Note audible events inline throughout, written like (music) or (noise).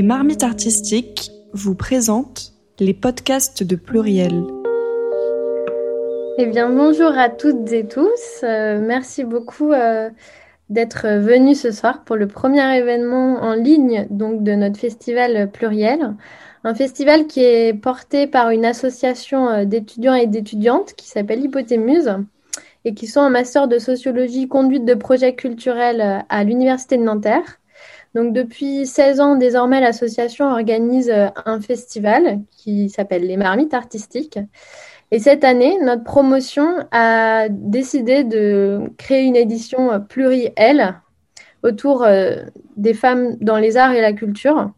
Les marmites artistiques vous présentent les podcasts de Pluriel. Eh bien, bonjour à toutes et tous. Euh, merci beaucoup euh, d'être venus ce soir pour le premier événement en ligne donc de notre festival Pluriel. Un festival qui est porté par une association euh, d'étudiants et d'étudiantes qui s'appelle Hypothémuse et qui sont en master de sociologie conduite de projets culturels à l'Université de Nanterre. Donc depuis 16 ans, désormais, l'association organise euh, un festival qui s'appelle les Marmites artistiques. Et cette année, notre promotion a décidé de créer une édition euh, plurielle autour euh, des femmes dans les arts et la culture.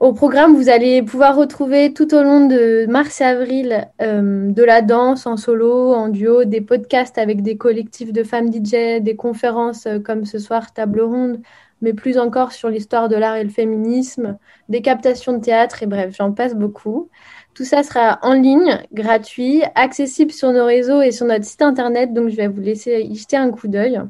Au programme, vous allez pouvoir retrouver tout au long de mars et avril de la danse en solo, en duo, des podcasts avec des collectifs de femmes DJ, des conférences comme ce soir table ronde, mais plus encore sur l'histoire de l'art et le féminisme, des captations de théâtre et bref, j'en passe beaucoup. Tout ça sera en ligne, gratuit, accessible sur nos réseaux et sur notre site internet, donc je vais vous laisser y jeter un coup d'œil.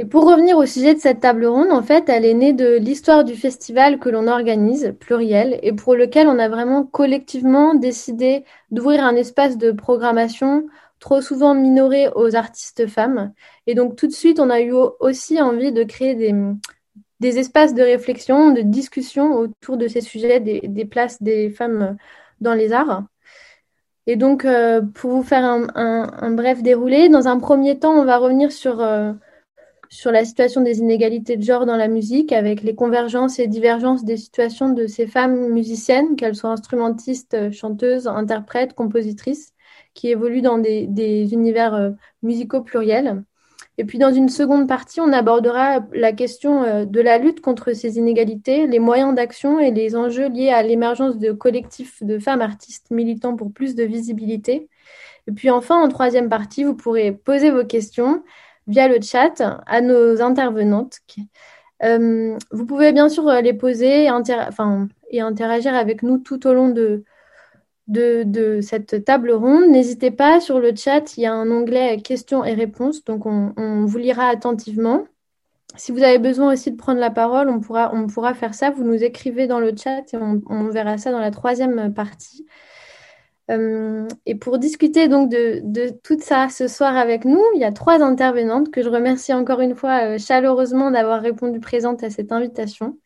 Et pour revenir au sujet de cette table ronde, en fait, elle est née de l'histoire du festival que l'on organise, pluriel, et pour lequel on a vraiment collectivement décidé d'ouvrir un espace de programmation trop souvent minoré aux artistes femmes. Et donc tout de suite, on a eu aussi envie de créer des, espaces de réflexion, de discussion autour de ces sujets, des, places des femmes dans les arts. Et donc, euh, pour vous faire un, bref déroulé, dans un premier temps, on va revenir euh, sur la situation des inégalités de genre dans la musique, avec les convergences et divergences des situations de ces femmes musiciennes, qu'elles soient instrumentistes, chanteuses, interprètes, compositrices qui évoluent dans des, univers euh, musicaux pluriels. Et puis dans une seconde partie, on abordera la question euh, de la lutte contre ces inégalités, les moyens d'action et les enjeux liés à l'émergence de collectifs de femmes artistes militants pour plus de visibilité. Et puis enfin, en troisième partie, vous pourrez poser vos questions via le chat à nos intervenantes. Euh, vous pouvez bien sûr les poser et interagir avec nous tout au long de, de, cette table ronde. N'hésitez pas, sur le chat, il y a un onglet questions et réponses, donc on, vous lira attentivement. Si vous avez besoin aussi de prendre la parole, on pourra, on pourra faire ça. Vous nous écrivez dans le chat et on, verra ça dans la troisième partie. Euh, et pour discuter donc de, de, tout ça ce soir avec nous, il y a trois intervenantes que je remercie encore une fois euh, chaleureusement d'avoir répondu présente à cette invitation.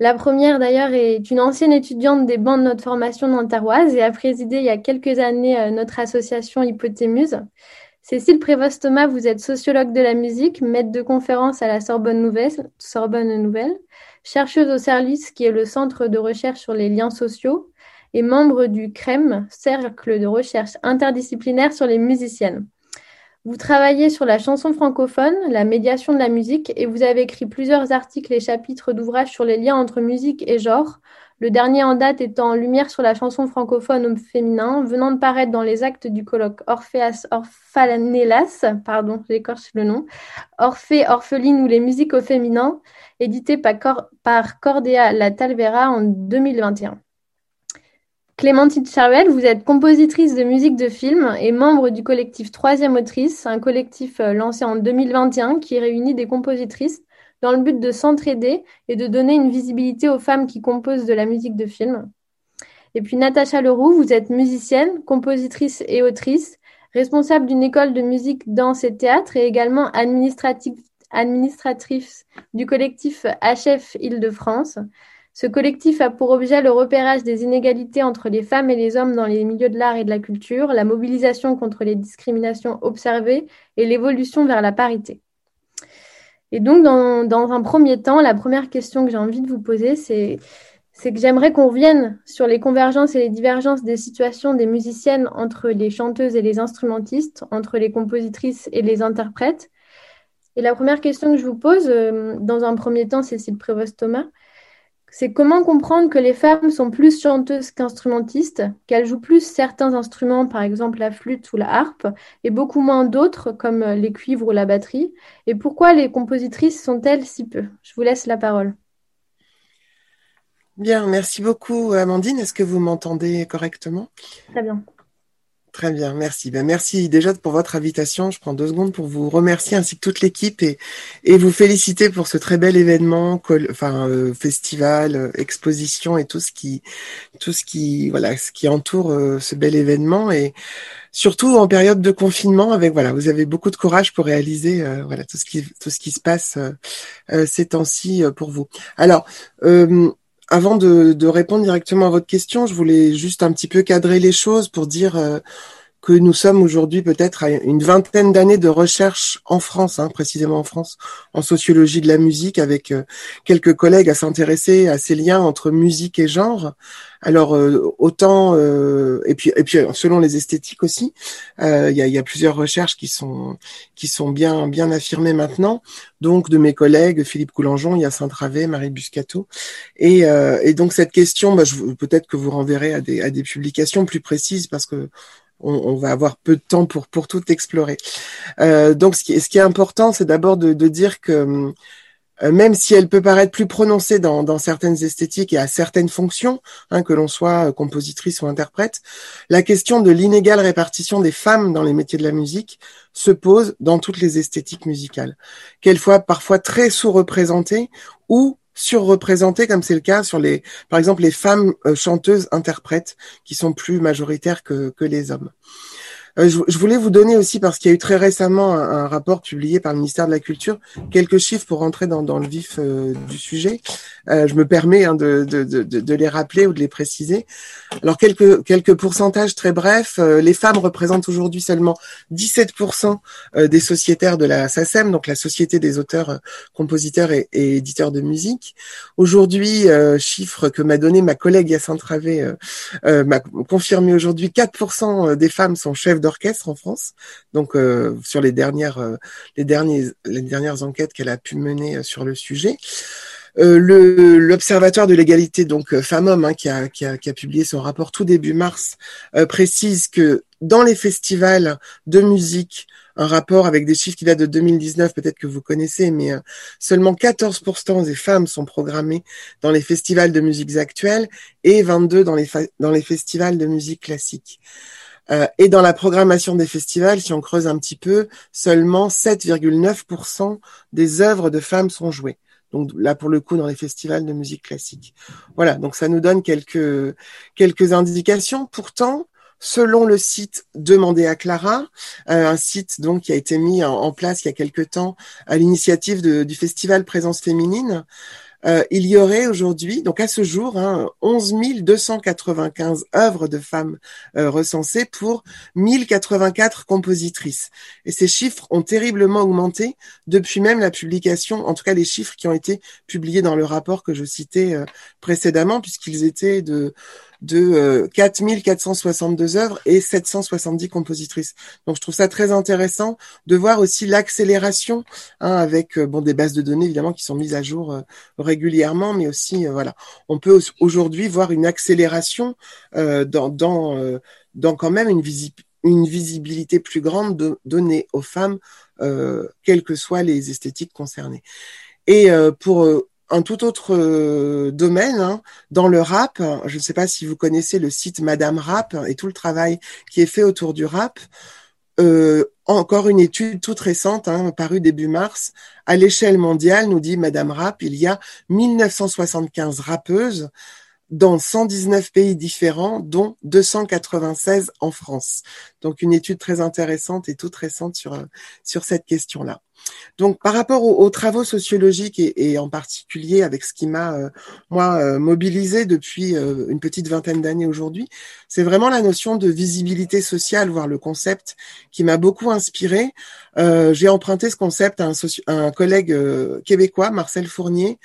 La première, d'ailleurs, est une ancienne étudiante des bancs de notre formation nantaroise et a présidé il y a quelques années euh, notre association Hypothémuse. Cécile Prévost-Thomas, vous êtes sociologue de la musique, maître de conférence à la Sorbonne Nouvelle, Sorbonne Nouvelle, chercheuse au service qui est le centre de recherche sur les liens sociaux et membre du CREM, Cercle de recherche interdisciplinaire sur les musiciennes. Vous travaillez sur la chanson francophone, la médiation de la musique, et vous avez écrit plusieurs articles et chapitres d'ouvrages sur les liens entre musique et genre, le dernier en date étant lumière sur la chanson francophone au féminin, venant de paraître dans les actes du colloque Orpheas Orphanelas, pardon, j'écorche le nom, Orphée, Orpheline ou les musiques au féminin, édité par, par Cordea La Talvera en 2021. Clémentine Charuel, vous êtes compositrice de musique de film et membre du collectif Troisième Autrice, un collectif euh, lancé en 2021 qui réunit des compositrices dans le but de s'entraider et de donner une visibilité aux femmes qui composent de la musique de film. Et puis Natacha Leroux, vous êtes musicienne, compositrice et autrice, responsable d'une école de musique, danse et théâtre et également administratrice du collectif HF Île-de-France. Ce collectif a pour objet le repérage des inégalités entre les femmes et les hommes dans les milieux de l'art et de la culture, la mobilisation contre les discriminations observées et l'évolution vers la parité. Et donc, dans, un premier temps, la première question que j'ai envie de vous poser, c'est que j'aimerais qu'on revienne sur les convergences et les divergences des situations des musiciennes entre les chanteuses et les instrumentistes, entre les compositrices et les interprètes. Et la première question que je vous pose, euh, dans un premier temps, Cécile Prévost-Thomas, c'est comment comprendre que les femmes sont plus chanteuses qu'instrumentistes, qu'elles jouent plus certains instruments, par exemple la flûte ou la harpe, et beaucoup moins d'autres, comme les cuivres ou la batterie, et pourquoi les compositrices sont-elles si peu? Je vous laisse la parole. Bien, merci beaucoup Amandine. Est-ce que vous m'entendez correctement? Très bien. Très bien, merci. Ben, merci déjà pour votre invitation. Je prends deux secondes pour vous remercier ainsi que toute l'équipe et, et vous féliciter pour ce très bel événement, enfin euh, festival, euh, exposition et tout ce qui, tout ce qui, voilà, ce qui entoure euh, ce bel événement et surtout en période de confinement. Avec voilà, vous avez beaucoup de courage pour réaliser voilà tout ce qui, tout ce qui se passe ces temps-ci pour vous. Alors avant de, répondre directement à votre question, je voulais juste un petit peu cadrer les choses pour dire euh, que nous sommes aujourd'hui peut-être à une vingtaine d'années de recherche en France, hein, précisément en France, en sociologie de la musique, avec euh, quelques collègues à s'intéresser à ces liens entre musique et genre. Alors euh, autant euh, et puis et puis selon les esthétiques aussi, il y a, y, a, plusieurs recherches qui sont qui sont bien bien affirmées maintenant. Donc de mes collègues Philippe Coulangeon, Yacine Travé, Marie Buscato, et, et donc cette question, bah, peut-être que vous renverrez à des à des publications plus précises parce que on, va avoir peu de temps pour pour tout explorer. Euh, donc, ce qui, est important, c'est d'abord de, dire que euh, même si elle peut paraître plus prononcée dans, certaines esthétiques et à certaines fonctions, hein, que l'on soit compositrice ou interprète, la question de l'inégale répartition des femmes dans les métiers de la musique se pose dans toutes les esthétiques musicales, qu'elles soient parfois très sous-représentées ou surreprésentées, comme c'est le cas sur les, par exemple, les femmes euh, chanteuses interprètes, qui sont plus majoritaires que, que les hommes. Euh, je, voulais vous donner aussi, parce qu'il y a eu très récemment un, rapport publié par le ministère de la Culture, quelques chiffres pour rentrer dans, dans le vif euh, du sujet. Euh, je me permets hein, de, de, de, de, les rappeler ou de les préciser. Alors, quelques, quelques pourcentages très brefs. les femmes représentent aujourd'hui seulement 17% des sociétaires de la SACEM, donc la Société des auteurs, compositeurs et, et éditeurs de musique. Aujourd'hui, chiffre que m'a donné ma collègue Yacine Travé, m'a confirmé aujourd'hui, 4% des femmes sont chefs d'orchestre en France. Donc euh, sur les dernières euh, les derniers les dernières enquêtes qu'elle a pu mener euh, sur le sujet. le l'observatoire de l'égalité donc femmes-hommes hein, qui, a, qui, a, qui, a, publié son rapport tout début mars précise que dans les festivals de musique un rapport avec des chiffres qui datent de 2019, peut-être que vous connaissez, mais seulement 14% des femmes sont programmées dans les festivals de musique actuelles et 22 dans les, dans les festivals de musique classique. Euh, et dans la programmation des festivals, si on creuse un petit peu, seulement 7,9% des œuvres de femmes sont jouées. Donc là, pour le coup, dans les festivals de musique classique. Voilà, donc ça nous donne quelques, quelques indications. Pourtant, selon le site Demandez à Clara, euh, un site donc qui a été mis en, place il y a quelque temps à l'initiative du festival Présence féminine, euh, il y aurait aujourd'hui, donc à ce jour, hein, 11 295 œuvres de femmes euh, recensées pour 1084 compositrices. Et ces chiffres ont terriblement augmenté depuis même la publication, en tout cas les chiffres qui ont été publiés dans le rapport que je citais euh, précédemment, puisqu'ils étaient de de 4462 euh, œuvres et 770 compositrices. Donc je trouve ça très intéressant de voir aussi l'accélération hein, avec euh, bon des bases de données évidemment qui sont mises à jour euh, régulièrement, mais aussi voilà, on peut aujourd'hui voir une accélération dans dans dans quand même une, une visibilité plus grande de, donnée aux femmes, quelles que soient les esthétiques concernées. Et pour un tout autre euh, domaine hein, dans le rap. Je ne sais pas si vous connaissez le site Madame Rap et tout le travail qui est fait autour du rap. Euh, encore une étude toute récente, hein, parue début mars, à l'échelle mondiale, nous dit Madame Rap, il y a 1975 rappeuses dans 119 pays différents, dont 296 en France. Donc une étude très intéressante et toute récente sur, sur cette question-là. Donc, par rapport aux, travaux sociologiques et, en particulier avec ce qui m'a euh, moi euh, mobilisé depuis euh, une petite vingtaine d'années aujourd'hui, c'est vraiment la notion de visibilité sociale, voire le concept qui m'a beaucoup inspiré. J'ai emprunté ce concept à un, collègue québécois, Marcel Fournier,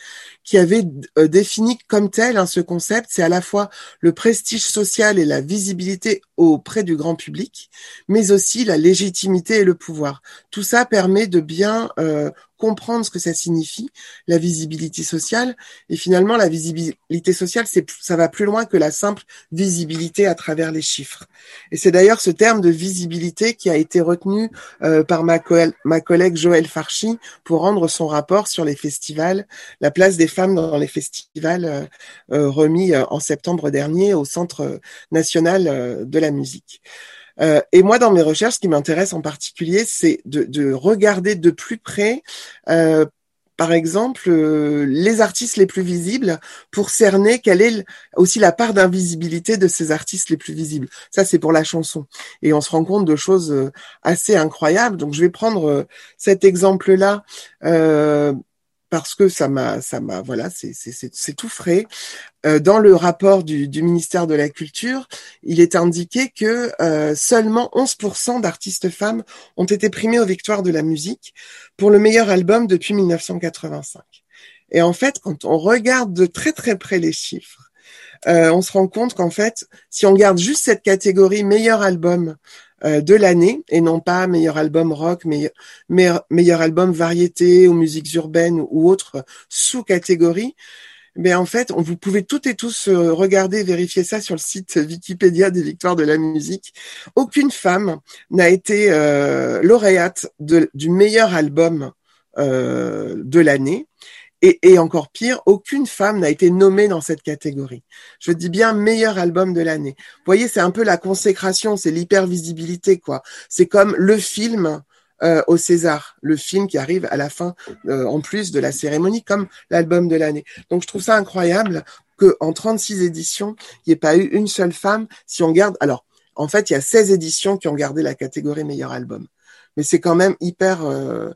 qui avait défini comme tel hein, ce concept, c'est à la fois le prestige social et la visibilité auprès du grand public, mais aussi la légitimité et le pouvoir. Tout ça permet de euh, comprendre ce que ça signifie, la visibilité sociale. Et finalement, la visibilité sociale, c'est, ça va plus loin que la simple visibilité à travers les chiffres. Et c'est d'ailleurs ce terme de visibilité qui a été retenu euh, par ma, ma collègue Joëlle Farchi pour rendre son rapport sur les festivals, la place des femmes dans les festivals euh, euh, remis en septembre dernier au Centre national de la musique. Euh, et moi, dans mes recherches, ce qui m'intéresse en particulier, c'est de, de, regarder de plus près euh, par exemple, euh, les artistes les plus visibles pour cerner quelle est aussi la part d'invisibilité de ces artistes les plus visibles. Ça, c'est pour la chanson. Et on se rend compte de choses euh, assez incroyables. Donc, je vais prendre euh, cet exemple-là parce que ça m'a, ça m'a, voilà, c'est, tout frais. Euh, dans le rapport du, ministère de la Culture, il est indiqué que euh, seulement 11% d'artistes femmes ont été primés aux victoires de la musique pour le meilleur album depuis 1985. Et en fait, quand on regarde de très très près les chiffres, euh, on se rend compte qu'en fait, si on garde juste cette catégorie meilleur album euh, de l'année et non pas meilleur album rock, meilleur, meilleur, album variété ou musiques urbaines ou autres sous-catégories. Mais en fait, vous pouvez toutes et tous euh, regarder, vérifier ça sur le site Wikipédia des victoires de la musique. Aucune femme n'a été lauréate du meilleur album de l'année. Et, encore pire, aucune femme n'a été nommée dans cette catégorie. Je dis bien meilleur album de l'année. Vous voyez, c'est un peu la consécration, c'est l'hypervisibilité, quoi. C'est comme le film euh, au César, le film qui arrive à la fin, euh, en plus de la cérémonie, comme l'album de l'année. Donc je trouve ça incroyable que en 36 éditions, il n'y ait pas eu une seule femme. Si on garde, alors en fait, il y a 16 éditions qui ont gardé la catégorie meilleur album, mais c'est quand même hyper. Euh,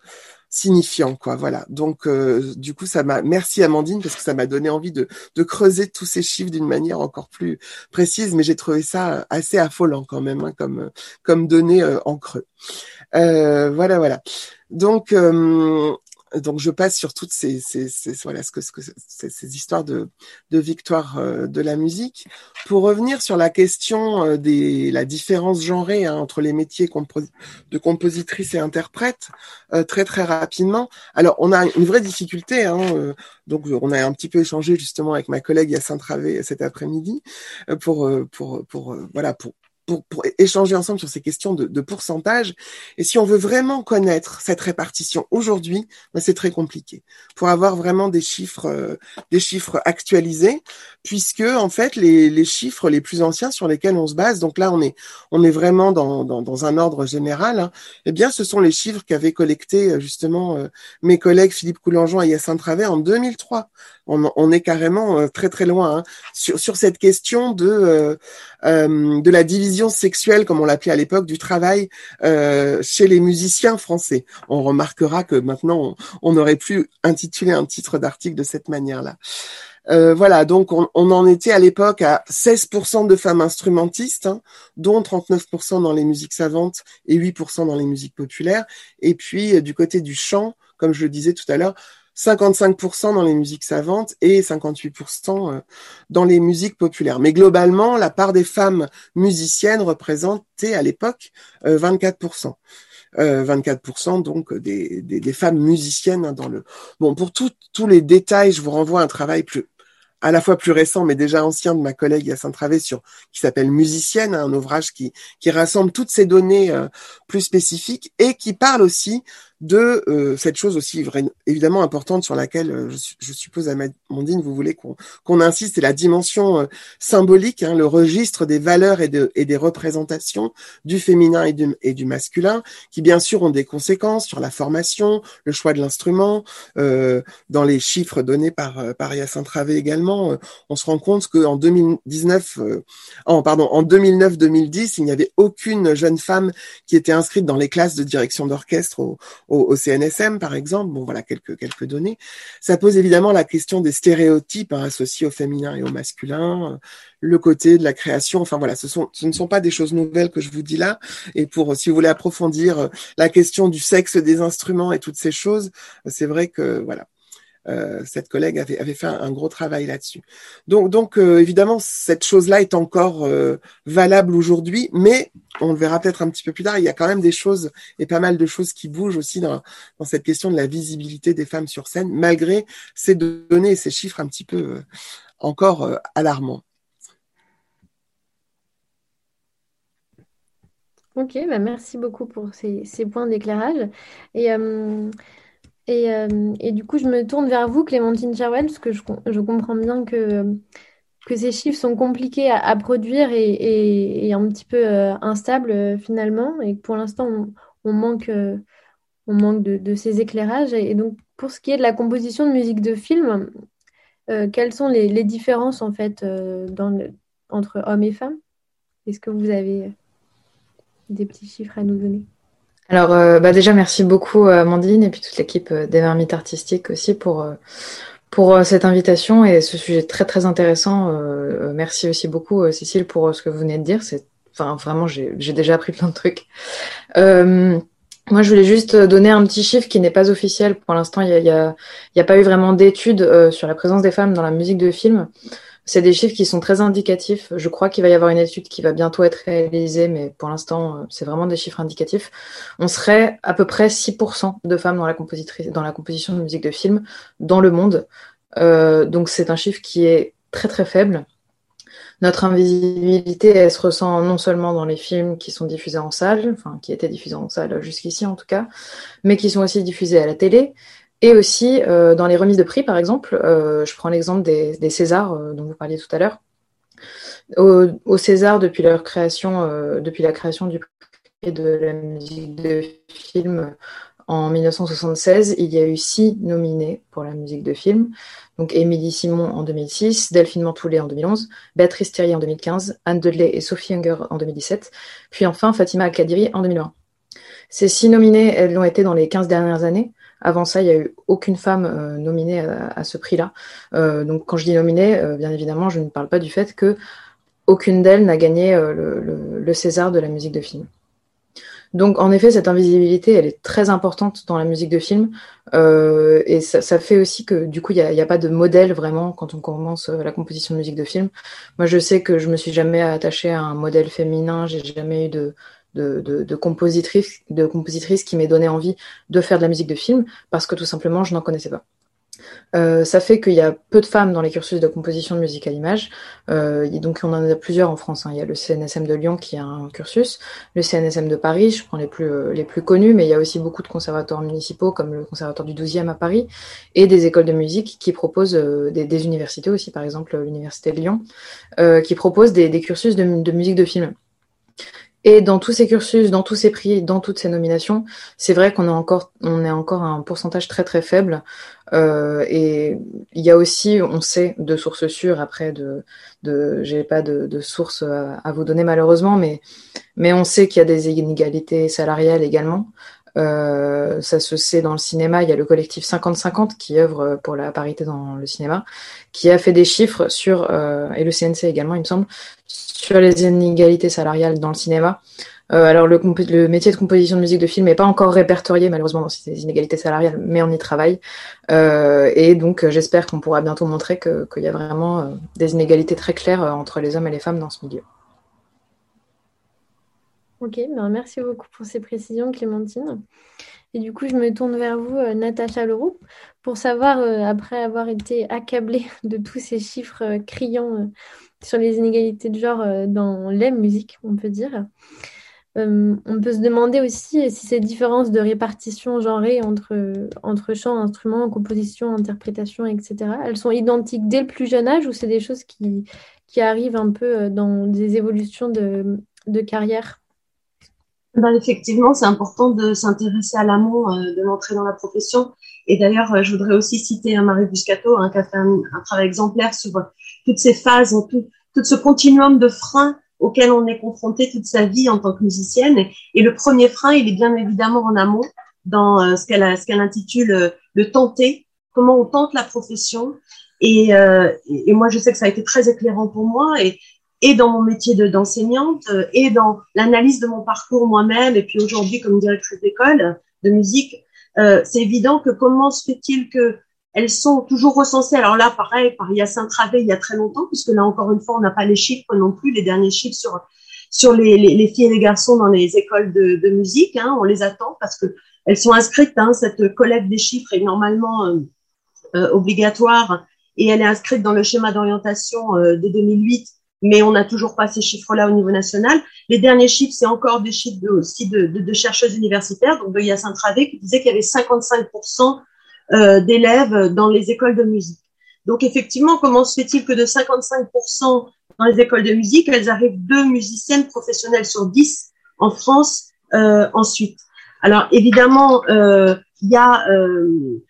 signifiant quoi voilà. Donc euh, du coup ça m'a merci Amandine parce que ça m'a donné envie de, creuser tous ces chiffres d'une manière encore plus précise mais j'ai trouvé ça assez affolant quand même hein, comme comme données euh, en creux. Euh, voilà voilà. Donc donc je passe sur toutes ces, ces, ces voilà ce que, ce que ces, histoires de, de victoire euh, de la musique pour revenir sur la question euh, des la différence genrée hein, entre les métiers de compositrice et interprète euh, très très rapidement. Alors on a une vraie difficulté hein, donc on a un petit peu échangé justement avec ma collègue Yacine Travé cet après-midi pour pour pour voilà pour pour, pour, échanger ensemble sur ces questions de, de, pourcentage. Et si on veut vraiment connaître cette répartition aujourd'hui, ben c'est très compliqué. Pour avoir vraiment des chiffres, euh, des chiffres actualisés, puisque en fait les, les, chiffres les plus anciens sur lesquels on se base, donc là on est, on est vraiment dans, dans, dans un ordre général. Hein, eh bien, ce sont les chiffres qu'avaient collectés euh, justement euh, mes collègues Philippe Coulangeon et Yacine Travers en 2003. On, on est carrément très très loin hein, sur, sur cette question de de la division sexuelle, comme on l'appelait à l'époque, du travail euh, chez les musiciens français. On remarquera que maintenant, on n'aurait plus intitulé un titre d'article de cette manière-là. Euh, voilà, donc on, en était à l'époque à 16% de femmes instrumentistes, hein, dont 39% dans les musiques savantes et 8% dans les musiques populaires. Et puis euh, du côté du chant, comme je le disais tout à l'heure, 55% dans les musiques savantes et 58% euh, dans les musiques populaires. Mais globalement, la part des femmes musiciennes représentait à l'époque 24%. Euh, 24% euh, donc des, femmes musiciennes hein, dans le. Bon, pour tous les détails, je vous renvoie à un travail plus à la fois plus récent, mais déjà ancien de ma collègue Yacine Travé sur qui s'appelle Musicienne, hein, un ouvrage qui qui rassemble toutes ces données plus spécifiques et qui parle aussi de euh, cette chose aussi évidemment importante sur laquelle euh, je, je, suppose Amandine vous voulez qu'on insiste c'est la dimension euh, symbolique hein, le registre des valeurs et, de, et des représentations du féminin et du, et du masculin qui bien sûr ont des conséquences sur la formation le choix de l'instrument dans les chiffres donnés par par Yacine Travé également on se rend compte qu'en 2019 en pardon en 2009 2010 il n'y avait aucune jeune femme qui était inscrite dans les classes de direction d'orchestre au, CNSM, par exemple. Bon, voilà quelques, quelques données. Ça pose évidemment la question des stéréotypes hein, associés au féminin et au masculin, euh, le côté de la création. Enfin voilà, ce, sont, ce ne sont pas des choses nouvelles que je vous dis là. Et pour, si vous voulez approfondir euh, la question du sexe des instruments et toutes ces choses, c'est vrai que voilà, euh, cette collègue avait, fait un, gros travail là-dessus. Donc, euh, évidemment, cette chose-là est encore euh, valable aujourd'hui, mais on le verra peut-être un petit peu plus tard. Il y a quand même des choses et pas mal de choses qui bougent aussi dans, cette question de la visibilité des femmes sur scène, malgré ces données et ces chiffres un petit peu encore alarmants. Ok, bah merci beaucoup pour ces, points d'éclairage. Et, euh, et, du coup, je me tourne vers vous, Clémentine Cherwell, parce que je, je comprends bien que que ces chiffres sont compliqués à, produire et, un petit peu instables finalement, et que pour l'instant, on, manque, on manque de, ces éclairages. Et, donc, pour ce qui est de la composition de musique de film, quelles sont les, différences en fait dans entre hommes et femmes? Est-ce que vous avez des petits chiffres à nous donner? Alors, euh, bah déjà, merci beaucoup, euh, Amandine, et puis toute l'équipe euh, des Marmites Artistiques aussi pour, pour cette invitation et ce sujet très, très intéressant. merci aussi beaucoup, Cécile, pour ce que vous venez de dire. C'est, enfin, vraiment, j'ai déjà appris plein de trucs. moi, je voulais juste donner un petit chiffre qui n'est pas officiel. Pour l'instant, il n'y a, a, pas eu vraiment d'études sur la présence des femmes dans la musique de film. C'est des chiffres qui sont très indicatifs. Je crois qu'il va y avoir une étude qui va bientôt être réalisée, mais pour l'instant, euh, c'est vraiment des chiffres indicatifs. On serait à peu près 6% de femmes dans la, composition de musique de film dans le monde. Euh, donc c'est un chiffre qui est très très faible. Notre invisibilité, elle se ressent non seulement dans les films qui sont diffusés en salle, enfin qui étaient diffusés en salle jusqu'ici en tout cas, mais qui sont aussi diffusés à la télé, et aussi, euh, dans les remises de prix, par exemple, euh, je prends l'exemple des, Césars euh, dont vous parliez tout à l'heure. Au, César, depuis la création du prix de la musique de film en 1976, il y a eu six nominés pour la musique de film. Donc Émilie Simon en 2006, Delphine Mantoulet en 2011, Béatrice Thierry en 2015, Anne Dudley et Sophie Unger en 2017, puis enfin Fatima Kadiri en 2020. Ces six nominés, elles l'ont été dans les 15 dernières années. Avant ça, il n'y a eu aucune femme euh, nominée à, ce prix-là. Euh, donc quand je dis nominée, euh, bien évidemment, je ne parle pas du fait que aucune d'elles n'a gagné le, César de la musique de film. Donc en effet, cette invisibilité, elle est très importante dans la musique de film. et ça, fait aussi que du coup, il n'y a, a, pas de modèle vraiment quand on commence la composition de musique de film. Moi, je sais que je me suis jamais attachée à un modèle féminin, j'ai jamais eu de, de, de, de compositrice, de qui m'ait donné envie de faire de la musique de film parce que tout simplement je n'en connaissais pas. Euh, ça fait qu'il y a peu de femmes dans les cursus de composition de musique à l'image. Euh, donc on en a plusieurs en France. Hein. Il y a le CNSM de Lyon qui a un cursus, le CNSM de Paris, je prends les plus, euh, les plus connus, mais il y a aussi beaucoup de conservatoires municipaux comme le conservatoire du 12e à Paris et des écoles de musique qui proposent euh, des, des, universités aussi, par exemple l'université de Lyon, euh, qui proposent des, des cursus de musique de film. Et dans tous ces cursus, dans tous ces prix, dans toutes ces nominations, c'est vrai qu'on est encore, on est encore à un pourcentage très très faible. Euh, et il y a aussi, on sait de sources sûres, après de, de j'ai pas de, de sources à, vous donner malheureusement, mais mais on sait qu'il y a des inégalités salariales également. Euh, ça se sait dans le cinéma. Il y a le collectif 50-50 qui œuvre pour la parité dans le cinéma, qui a fait des chiffres sur, euh, et le CNC également, il me semble, sur les inégalités salariales dans le cinéma. Euh, alors le, le, métier de composition de musique de film n'est pas encore répertorié malheureusement dans ces inégalités salariales, mais on y travaille. Euh, et donc j'espère qu'on pourra bientôt montrer qu'il y a vraiment euh, des inégalités très claires euh, entre les hommes et les femmes dans ce milieu. Ok, ben merci beaucoup pour ces précisions Clémentine. Et du coup, je me tourne vers vous, euh, Natacha Leroux, pour savoir, après avoir été accablée (laughs) de tous ces chiffres criants sur les inégalités de genre euh, dans les musiques, on peut dire. Euh, on peut se demander aussi si ces différences de répartition genrée entre, entre chant, instruments, composition, interprétation, etc., elles sont identiques dès le plus jeune âge ou c'est des choses qui, qui arrivent un peu euh, dans des évolutions de, de carrière? Ben, Effectivement, c'est important de s'intéresser à l'amont de l'entrée dans la profession. Et d'ailleurs, je voudrais aussi citer Marie Buscato, hein, qui a fait un, un travail exemplaire sur toutes ces phases, tout, tout ce continuum de freins auquel on est confronté toute sa vie en tant que musicienne. Et le premier frein, il est bien évidemment en amont, dans euh, ce qu'elle intitule euh, le tenter, comment on tente la profession. Et, euh, et, moi, je sais que ça a été très éclairant pour moi. Et, et dans mon métier d'enseignante et dans l'analyse de mon parcours moi-même et puis aujourd'hui comme directrice d'école de musique, euh, c'est évident que comment se fait-il que elles sont toujours recensées? Alors là, pareil, par Yacine Travé il y a très longtemps, puisque là, encore une fois, on n'a pas les chiffres non plus, les derniers chiffres sur, sur les, les, les filles et les garçons dans les écoles de, de musique. Hein, on les attend parce que elles sont inscrites. Hein, cette collecte des chiffres est normalement euh, euh, obligatoire et elle est inscrite dans le schéma d'orientation euh, de 2008, mais on n'a toujours pas ces chiffres-là au niveau national. Les derniers chiffres, c'est encore des chiffres de, aussi de, de, chercheuses universitaires, donc de Yacine Travé, qui disait qu'il y avait 55 euh, d'élèves dans les écoles de musique. Donc effectivement, comment se fait-il que de 55% dans les écoles de musique, elles arrivent deux musiciennes professionnelles sur 10 en France euh, ensuite? Alors évidemment, euh, il y a euh,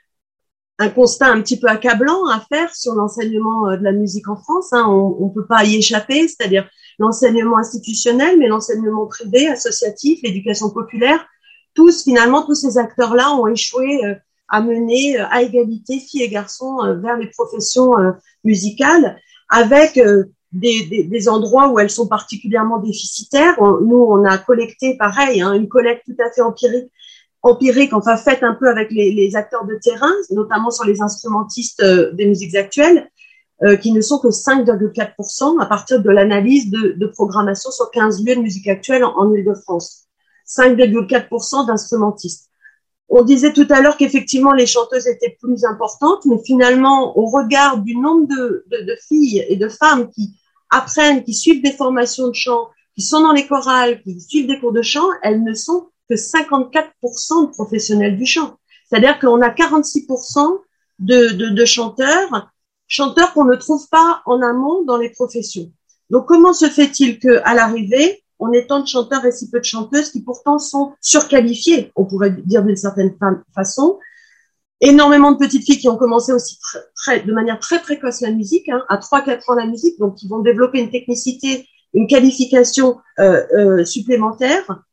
un constat un petit peu accablant à faire sur l'enseignement de la musique en France. Hein. On ne peut pas y échapper, c'est-à-dire l'enseignement institutionnel, mais l'enseignement privé, associatif, l'éducation populaire. Tous, finalement, tous ces acteurs-là ont échoué à mener à égalité filles et garçons vers les professions musicales, avec des, des, endroits où elles sont particulièrement déficitaires. nous, on a collecté, pareil, hein, une collecte tout à fait empirique, empirique, enfin faite un peu avec les, les acteurs de terrain, notamment sur les instrumentistes euh, des musiques actuelles, euh, qui ne sont que 5,4% à partir de l'analyse de, de, programmation sur 15 lieux de musique actuelle en, en Ile-de-France. 5,4% d'instrumentistes. On disait tout à l'heure qu'effectivement les chanteuses étaient plus importantes, mais finalement, au regard du nombre de, de, de filles et de femmes qui apprennent, qui suivent des formations de chant, qui sont dans les chorales, qui suivent des cours de chant, elles ne sont que 54% de professionnels du chant. C'est-à-dire qu'on a 46% de, de, de chanteurs, chanteurs qu'on ne trouve pas en amont dans les professions. Donc comment se fait-il que à l'arrivée, on ait tant de chanteurs et si peu de chanteuses qui pourtant sont surqualifiés, on pourrait dire d'une certaine façon, énormément de petites filles qui ont commencé aussi très, de manière très précoce la musique, hein, à 3-4 ans la musique, donc qui vont développer une technicité, une qualification euh, euh, supplémentaire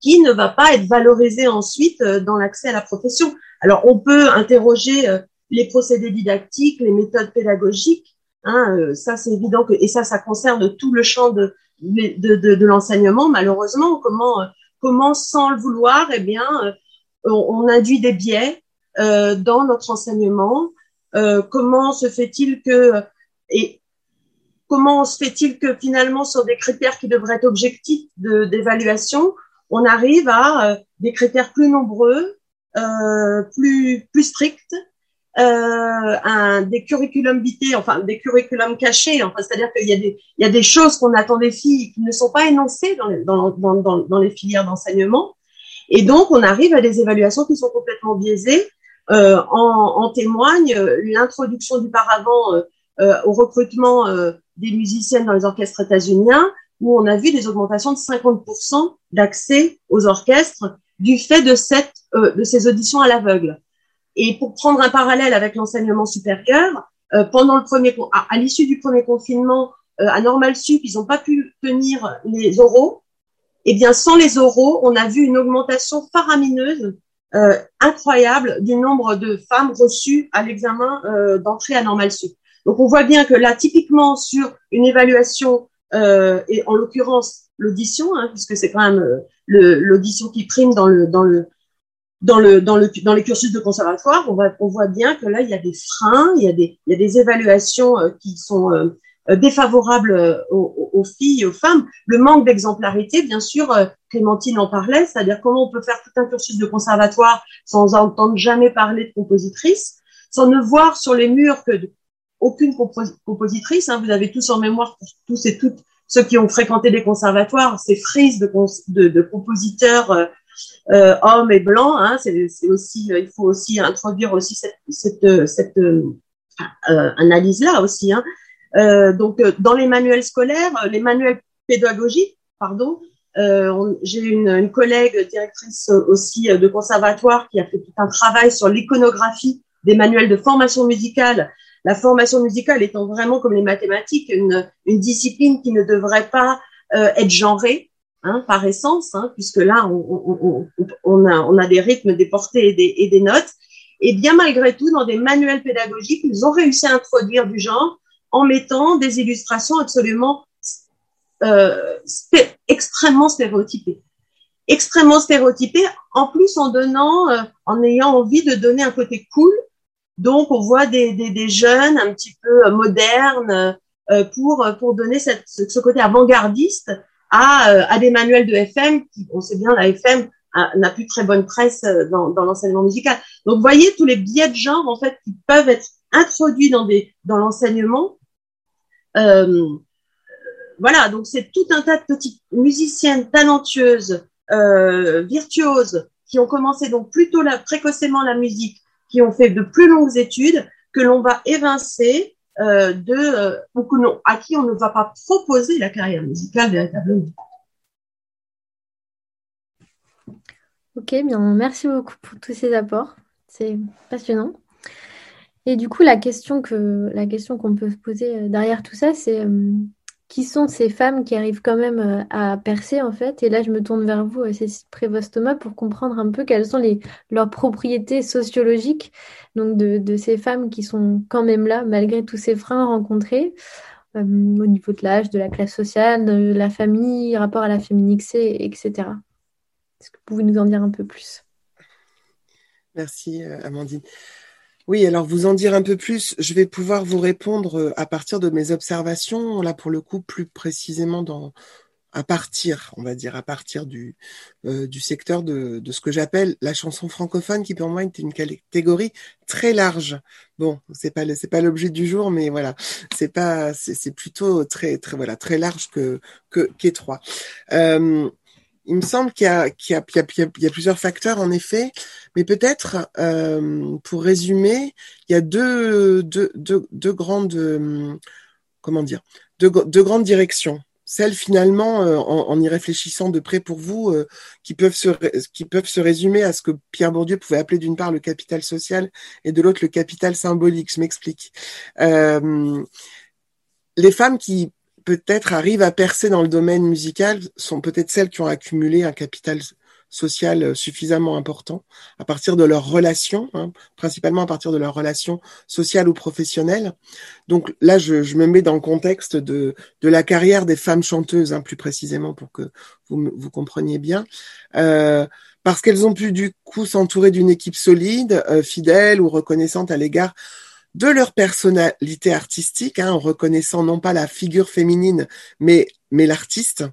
qui ne va pas être valorisée ensuite euh, dans l'accès à la profession. Alors on peut interroger euh, les procédés didactiques, les méthodes pédagogiques, hein, euh, ça c'est évident que et ça ça concerne tout le champ de de, de, de l'enseignement. Malheureusement, comment comment sans le vouloir, eh bien on, on induit des biais euh, dans notre enseignement euh, Comment se fait-il que et comment se fait-il que finalement sur des critères qui devraient être objectifs d'évaluation, on arrive à euh, des critères plus nombreux, euh, plus plus stricts, euh, un, des curriculums vitae, enfin des curriculums cachés, enfin c'est-à-dire qu'il y a des il y a des choses qu'on attend des filles qui ne sont pas énoncées dans les, dans, dans, dans, les filières d'enseignement, et donc on arrive à des évaluations qui sont complètement biaisées. Euh, en, en, témoigne euh, l'introduction du paravent euh, au recrutement des musiciennes dans les orchestres états-uniens, où on a vu des augmentations de 50% d'accès aux orchestres du fait de, cette, de ces auditions à l'aveugle. Et pour prendre un parallèle avec l'enseignement supérieur, pendant le premier, à, l'issue du premier confinement, à Normal Sup, ils n'ont pas pu tenir les oraux. Eh bien, sans les oraux, on a vu une augmentation faramineuse euh, incroyable du nombre de femmes reçues à l'examen euh, d'entrée à Normal Sup. Donc on voit bien que là, typiquement sur une évaluation, euh, et en l'occurrence l'audition, hein, puisque c'est quand même euh, l'audition qui prime dans le dans le dans le dans le dans les cursus de conservatoire, on voit on voit bien que là il y a des freins, il y a des il y a des évaluations euh, qui sont euh, euh, aux, aux, filles, aux femmes. Le manque d'exemplarité, bien sûr, Clémentine en parlait, c'est-à-dire comment on peut faire tout un cursus de conservatoire sans entendre jamais parler de compositrice, sans ne voir sur les murs que aucune compositrice. Hein, vous avez tous en mémoire, tous et toutes ceux qui ont fréquenté des conservatoires, ces frises de, compositeurs euh, hommes et blancs. Hein, c'est aussi, il faut aussi introduire aussi cette, cette, cette euh, analyse-là aussi. Hein. Euh, donc, euh, dans les manuels scolaires, euh, les manuels pédagogiques, pardon, euh, j'ai une, une, collègue directrice aussi de conservatoire qui a fait tout un travail sur l'iconographie des manuels de formation musicale. La formation musicale étant vraiment comme les mathématiques, une, discipline qui ne devrait pas euh, être genrée hein, par essence, hein, puisque là on, a, des rythmes, des portées et des, notes. Et bien malgré tout, dans des manuels pédagogiques, ils ont réussi à introduire du genre en mettant des illustrations absolument euh, extrêmement stéréotypées. Extrêmement stéréotypées, en plus en donnant, euh, en ayant envie de donner un côté cool. Donc on voit des, des, des jeunes un petit peu euh, modernes euh, pour, pour donner cette, ce, côté avant-gardiste à, euh, à des manuels de FM. Qui, on sait bien, la FM n'a plus très bonne presse dans, dans l'enseignement musical. Donc, voyez tous les biais de genre en fait qui peuvent être introduits dans dans l'enseignement euh, voilà, donc c'est tout un tas de petites musiciennes talentueuses, euh, virtuoses, qui ont commencé donc plutôt la, précocement la musique, qui ont fait de plus longues études, que l'on va évincer euh, de ou que à qui on ne va pas proposer la carrière musicale véritablement. Ok, bien, merci beaucoup pour tous ces apports. C'est passionnant. Et du coup, la question que la question qu'on peut se poser derrière tout ça, c'est qui sont ces femmes qui arrivent quand même euh, à percer en fait? Et là, je me tourne vers vous, euh, Cécile Prévost-Thomas, pour comprendre un peu quelles sont les, leurs propriétés sociologiques donc de, ces femmes qui sont quand même là, malgré tous ces freins rencontrés euh, au niveau de l'âge, de la classe sociale, de la famille, rapport à la féminité, etc. Est-ce que vous pouvez nous en dire un peu plus? Merci, Amandine. Oui, alors vous en dire un peu plus, je vais pouvoir vous répondre euh, à partir de mes observations, là pour le coup plus précisément dans à partir, on va dire, à partir du, euh, du secteur de, de ce que j'appelle la chanson francophone, qui pour moi est une catégorie très large. Bon, c'est pas c'est pas l'objet du jour, mais voilà, c'est pas c'est plutôt très très voilà très large que que qu'étroit. Euh, il me semble qu'il y, a, plusieurs facteurs en effet, mais peut-être euh, pour résumer, il y a deux, grandes euh, comment dire deux, grandes directions. Celles finalement, euh, en, y réfléchissant de près pour vous, qui peuvent se qui peuvent se résumer à ce que Pierre Bourdieu pouvait appeler d'une part le capital social et de l'autre le capital symbolique. Je m'explique. les femmes qui peut-être arrivent à percer dans le domaine musical sont peut-être celles qui ont accumulé un capital social euh, suffisamment important à partir de leurs relations, hein, principalement à partir de leurs relations sociales ou professionnelles. Donc là, je, me mets dans le contexte de, de la carrière des femmes chanteuses, hein, plus précisément pour que vous, vous compreniez bien. Euh, parce qu'elles ont pu du coup s'entourer d'une équipe solide, euh, fidèle ou reconnaissante à l'égard de leur personnalité artistique, hein, en reconnaissant non pas la figure féminine, mais mais l'artiste.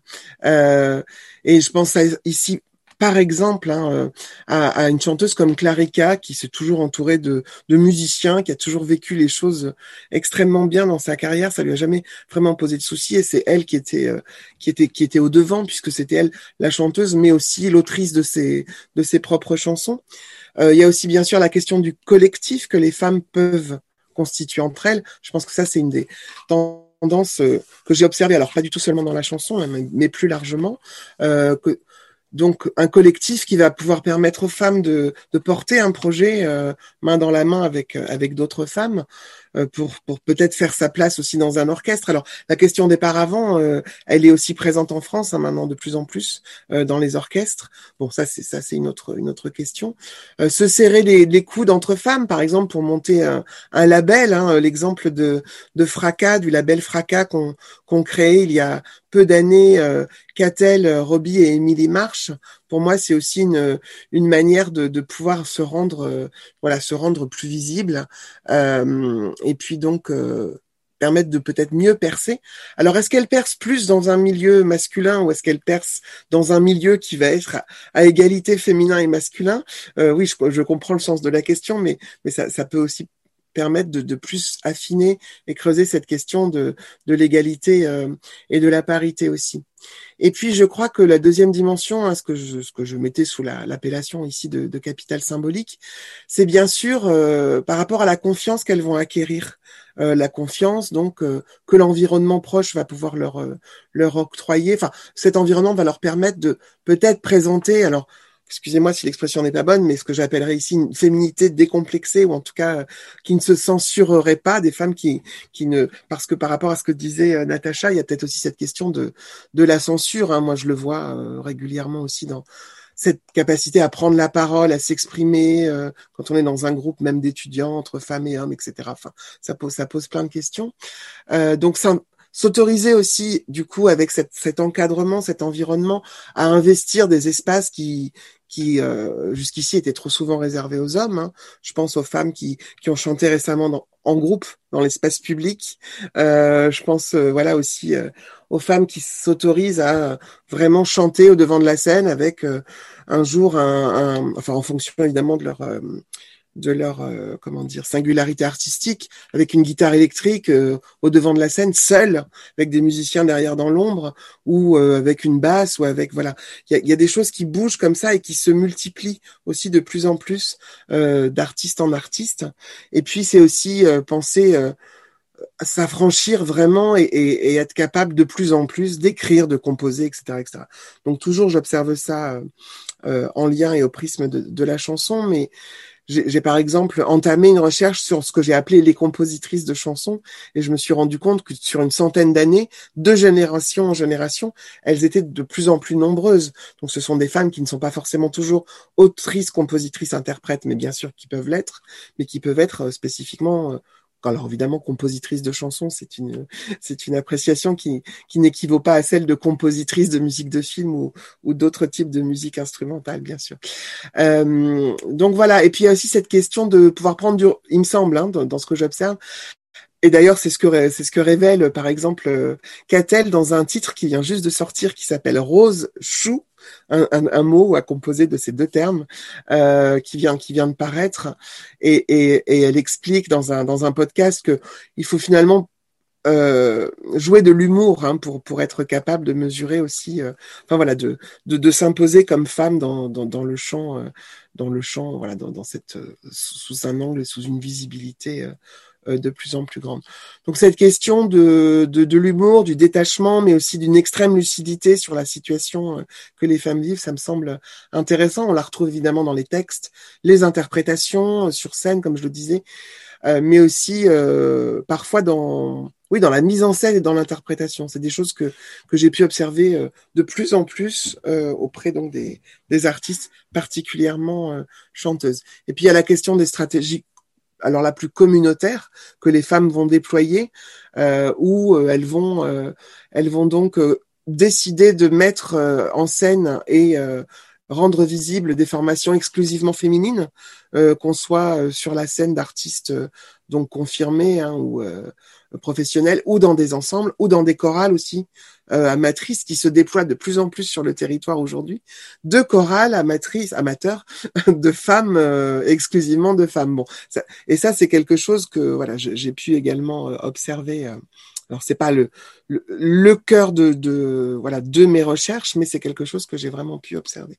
Euh, et je pense ici par exemple hein, euh, à, une chanteuse comme Clarica qui s'est toujours entourée de, musiciens, qui a toujours vécu les choses extrêmement bien dans sa carrière. Ça lui a jamais vraiment posé de soucis et c'est elle qui était euh, qui était qui était au devant puisque c'était elle la chanteuse, mais aussi l'autrice de ses de ses propres chansons. il y a aussi bien sûr la question du collectif que les femmes peuvent constituent entre elles. Je pense que ça, c'est une des tendances euh, que j'ai observées, alors pas du tout seulement dans la chanson, hein, mais, plus largement, euh, donc un collectif qui va pouvoir permettre aux femmes de, porter un projet euh, main dans la main avec d'autres femmes pour pour peut-être faire sa place aussi dans un orchestre. Alors la question des paravents, euh, elle est aussi présente en France hein, maintenant de plus en plus dans les orchestres. Bon ça c'est ça c'est une autre une autre question. se serrer les, les coudes entre femmes par exemple pour monter un, un label. Hein, L'exemple de de Fracas du label Fracas qu'on qu'on créé il y a peu d'années, euh, Catel, Robbie et Émilie March, pour moi, c'est aussi une, manière de, pouvoir se rendre, euh, voilà, se rendre plus visible, euh, et puis donc euh, permettre de peut-être mieux percer. Alors, est-ce qu'elle perce plus dans un milieu masculin ou est-ce qu'elle perce dans un milieu qui va être à, égalité féminin et masculin? Oui, je, comprends le sens de la question, mais, mais ça peut aussi permettre de, plus affiner et creuser cette question de, l'égalité euh, et de la parité aussi. Et puis, je crois que la deuxième dimension, hein, ce, que je, ce que je mettais sous l'appellation ici de, de, capital symbolique, c'est bien sûr euh, par rapport à la confiance qu'elles vont acquérir. Euh, la confiance donc que l'environnement proche va pouvoir leur leur octroyer. Enfin, cet environnement va leur permettre de peut-être présenter. Alors, excusez-moi si l'expression n'est pas bonne, mais ce que j'appellerais ici une féminité décomplexée ou en tout cas euh, qui ne se censurerait pas, des femmes qui qui ne parce que par rapport à ce que disait euh, Natacha, il y a peut-être aussi cette question de de la censure. Hein. Moi, je le vois euh, régulièrement aussi dans cette capacité à prendre la parole, à s'exprimer quand on est dans un groupe même d'étudiants entre femmes et hommes, etc. Enfin, ça pose ça pose plein de questions. donc ça s'autoriser aussi, du coup, avec cet encadrement, cet environnement, à investir des espaces qui, qui euh, jusqu'ici étaient trop souvent réservés aux hommes. Hein. Je pense aux femmes qui, qui ont chanté récemment en groupe dans l'espace public. Euh, je pense, euh, voilà, aussi aux femmes qui s'autorisent à vraiment chanter au devant de la scène avec un jour, un, un, enfin, en fonction évidemment de leur de leur euh, comment dire singularité artistique avec une guitare électrique euh, au devant de la scène seul avec des musiciens derrière dans l'ombre ou euh, avec une basse ou avec voilà il y a, y a, des choses qui bougent comme ça et qui se multiplient aussi de plus en plus d'artiste en artiste et puis c'est aussi penser s'affranchir vraiment et, et, et, être capable de plus en plus d'écrire, de composer, etc., etc. Donc toujours j'observe ça euh, en lien et au prisme de, de la chanson, mais j'ai par exemple entamé une recherche sur ce que j'ai appelé les compositrices de chansons et je me suis rendu compte que sur une centaine d'années, de génération en génération, elles étaient de plus en plus nombreuses. Donc ce sont des femmes qui ne sont pas forcément toujours autrices, compositrices, interprètes, mais bien sûr qui peuvent l'être, mais qui peuvent être euh, spécifiquement euh, alors évidemment, compositrice de chansons, c'est une c'est une appréciation qui qui n'équivaut pas à celle de compositrice de musique de film ou ou d'autres types de musique instrumentale, bien sûr. Euh, donc voilà. Et puis il y a aussi cette question de pouvoir prendre du, il me semble, hein, dans, dans ce que j'observe, et d'ailleurs, c'est ce que c'est ce que révèle, par exemple, euh, Catel dans un titre qui vient juste de sortir, qui s'appelle Rose Chou, un, un, un, mot à composer de ces deux termes, euh, qui vient qui vient de paraître, et, et, et, elle explique dans un dans un podcast que il faut finalement euh, jouer de l'humour hein, pour pour être capable de mesurer aussi, euh, enfin voilà, de de, de s'imposer comme femme dans dans, dans le champ, euh, dans le champ, voilà, dans, dans cette sous un angle, sous une visibilité euh, de plus en plus grande. Donc cette question de, de, de l'humour, du détachement, mais aussi d'une extrême lucidité sur la situation euh, que les femmes vivent, ça me semble intéressant. On la retrouve évidemment dans les textes, les interprétations euh, sur scène, comme je le disais, mais aussi euh, parfois dans oui dans la mise en scène et dans l'interprétation. C'est des choses que que j'ai pu observer de plus en plus auprès donc des des artistes particulièrement chanteuses. Et puis il y a la question des stratégies alors la plus communautaire que les femmes vont déployer, euh, où euh, elles vont euh, elles vont donc euh, décider de mettre en scène et rendre visibles des formations exclusivement féminines, qu'on soit sur la scène d'artistes donc confirmés hein, ou professionnels, ou dans des ensembles, ou dans des chorales aussi euh, amatrices qui se déploient de plus en plus sur le territoire aujourd'hui, de chorales amatrices, amateurs, (laughs) de femmes, euh, exclusivement de femmes. Bon, ça, et ça, c'est quelque chose que voilà, j'ai pu également euh, observer. Euh, alors c'est pas le, le, le cœur de, de voilà de mes recherches, mais c'est quelque chose que j'ai vraiment pu observer.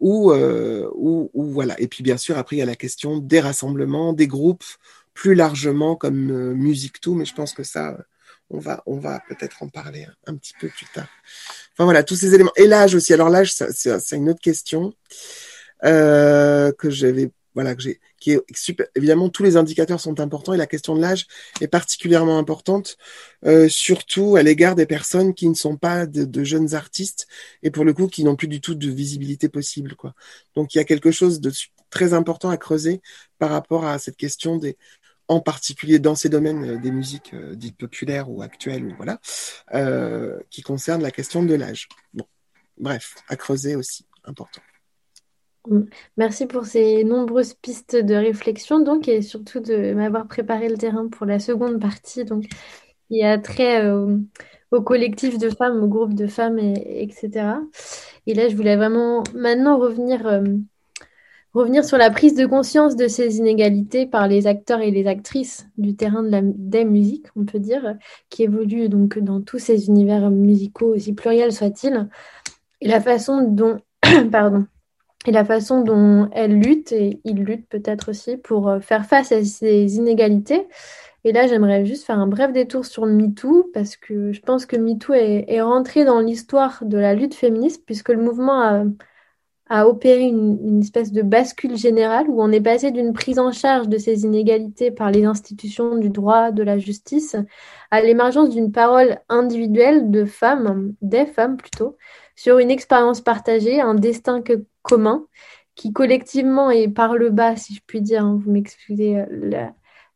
Ou, euh, ou, ou, voilà. Et puis bien sûr, après il y a la question des rassemblements, des groupes plus largement comme euh, Musique Tout, mais je pense que ça, on va, on va peut-être en parler un, un, petit peu plus tard. Enfin voilà, tous ces éléments. Et l'âge aussi. Alors l'âge, c'est une autre question euh, que j'avais, voilà, que j'ai, qui est super. Évidemment, tous les indicateurs sont importants et la question de l'âge est particulièrement importante, euh, surtout à l'égard des personnes qui ne sont pas de, de, jeunes artistes et pour le coup qui n'ont plus du tout de visibilité possible, quoi. Donc il y a quelque chose de très important à creuser par rapport à cette question des en particulier dans ces domaines euh, des musiques euh, dites populaires ou actuelles, voilà, euh, qui concernent la question de l'âge. Bon, bref, à creuser aussi, important. Mm. Merci pour ces nombreuses pistes de réflexion, donc, et surtout de m'avoir préparé le terrain pour la seconde partie, donc, qui a trait au collectif de femmes, au groupe de femmes, et, etc. Et là, je voulais vraiment maintenant revenir euh, revenir sur la prise de conscience de ces inégalités par les acteurs et les actrices du terrain de la, des musiques, on peut dire, qui évoluent donc dans tous ces univers musicaux, aussi pluriels soient-ils, et la façon dont, (clears throat) pardon, et la façon dont elles luttent, et ils luttent peut-être aussi pour euh, faire face à ces inégalités. Et là, j'aimerais juste faire un bref détour sur MeToo, parce que je pense que MeToo est, est rentré dans l'histoire de la lutte féministe, puisque le mouvement a a opéré une, espèce de bascule générale où on est passé d'une prise en charge de ces inégalités par les institutions du droit, de la justice, à l'émergence d'une parole individuelle de femmes, des femmes plutôt, sur une expérience partagée, un destin commun, qui collectivement et par le bas, si je puis dire, hein, vous m'excusez euh,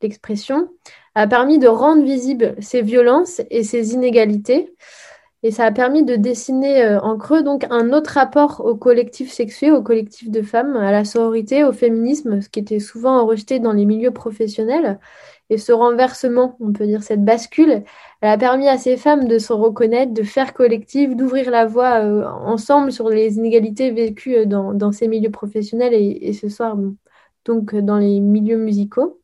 l'expression, a permis de rendre visibles ces violences et ces inégalités et ça a permis de dessiner euh, en creux donc un autre rapport au collectif sexué, au collectif de femmes, à la sororité, au féminisme, ce qui était souvent rejeté dans les milieux professionnels. Et ce renversement, on peut dire cette bascule, elle a permis à ces femmes de se reconnaître, de faire collectif, d'ouvrir la voie euh, ensemble sur les inégalités vécues euh, dans, ces milieux professionnels. Et, ce soir, donc dans les milieux musicaux.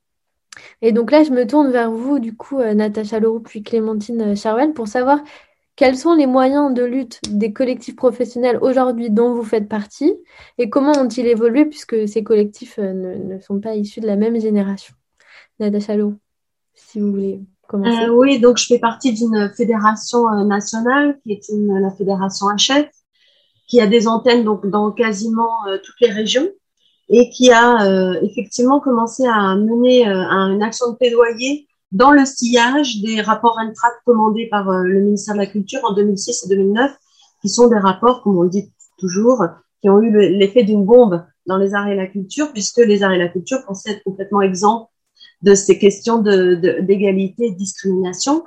Et donc là, je me tourne vers vous, du coup, Natacha Leroux, puis Clémentine Charvel, pour savoir quels sont les moyens de lutte des collectifs professionnels aujourd'hui dont vous faites partie et comment ont-ils évolué puisque ces collectifs ne, sont pas issus de la même génération? Natacha Leroux, si vous voulez. Euh, oui, donc je fais partie d'une fédération euh, nationale qui est la fédération HF, qui a des antennes donc dans quasiment euh, toutes les régions et qui a effectivement commencé à mener une action de plaidoyer dans le sillage des rapports NTRAC commandés par le ministère de la Culture en 2006 et 2009, qui sont des rapports, comme on le dit toujours, qui ont eu l'effet d'une bombe dans les arts et la culture, puisque les arts et la culture pensaient être complètement exempts de ces questions d'égalité de, et de discrimination.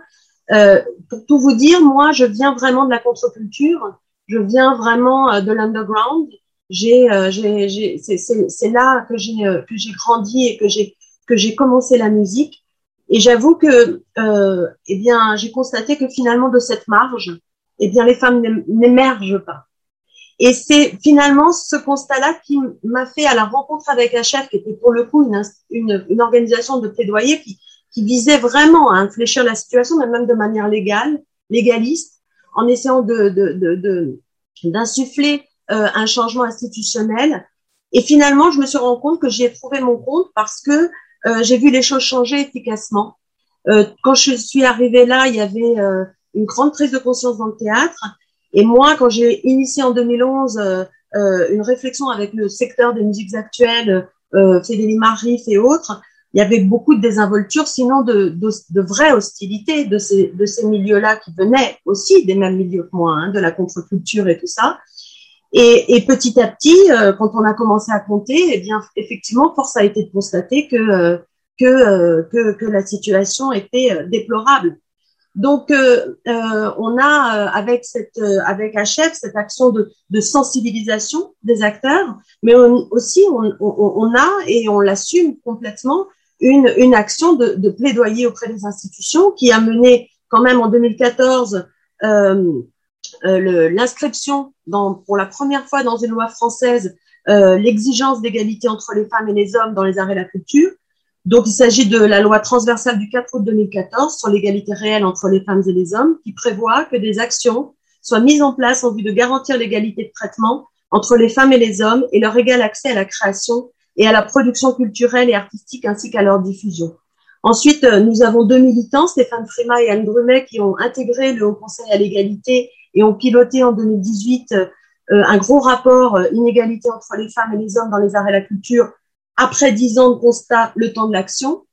Euh, pour tout vous dire, moi, je viens vraiment de la contre-culture, je viens vraiment euh, de l'underground. J'ai, euh, c'est là que j'ai euh, que j'ai grandi et que j'ai que j'ai commencé la musique. Et j'avoue que, euh, eh bien, j'ai constaté que finalement de cette marge, eh bien, les femmes n'émergent pas. Et c'est finalement ce constat-là qui m'a fait à la rencontre avec HF, qui était pour le coup une, une, une organisation de plaidoyer qui, qui, visait vraiment à infléchir la situation, mais même de manière légale, légaliste, en essayant de, de, d'insuffler euh, un changement institutionnel. Et finalement, je me suis rendu compte que j'y ai trouvé mon compte parce que euh, j'ai vu les choses changer efficacement. Euh, quand je suis arrivée là, il y avait euh, une grande prise de conscience dans le théâtre. Et moi, quand j'ai initié en 2011 euh, euh, une réflexion avec le secteur des musiques actuelles, euh, Fédélie Marif et autres, il y avait beaucoup de désinvolture, sinon de, de, de vraies hostilités de ces, de ces milieux-là qui venaient aussi des mêmes milieux que moi, hein, de la contre-culture et tout ça. Et, et, petit à petit, euh, quand on a commencé à compter, eh bien, effectivement, force a été de constater que, que, que, que la situation était déplorable. Donc, euh, euh, on a euh, avec cette, avec HF cette action de, de, sensibilisation des acteurs, mais aussi on, on, on, a et on l'assume complètement une, une action de, de, plaidoyer auprès des institutions qui a mené quand même en 2014 l'inscription pour la première fois dans une loi française l'exigence d'égalité entre les femmes et les hommes dans les arts et la culture donc, il s'agit de la loi transversale du 4 août 2014 sur l'égalité réelle entre les femmes et les hommes, qui prévoit que des actions soient mises en place en vue de garantir l'égalité de traitement entre les femmes et les hommes et leur égal accès à la création et à la production culturelle et artistique ainsi qu'à leur diffusion. Ensuite, euh, nous avons deux militants, Stéphane Frima et Anne Drumet, qui ont intégré le Haut Conseil à l'égalité et ont piloté en 2018 euh, un gros rapport euh, inégalité entre les femmes et les hommes dans les arts et la culture après dix ans de constat, le temps de l'action.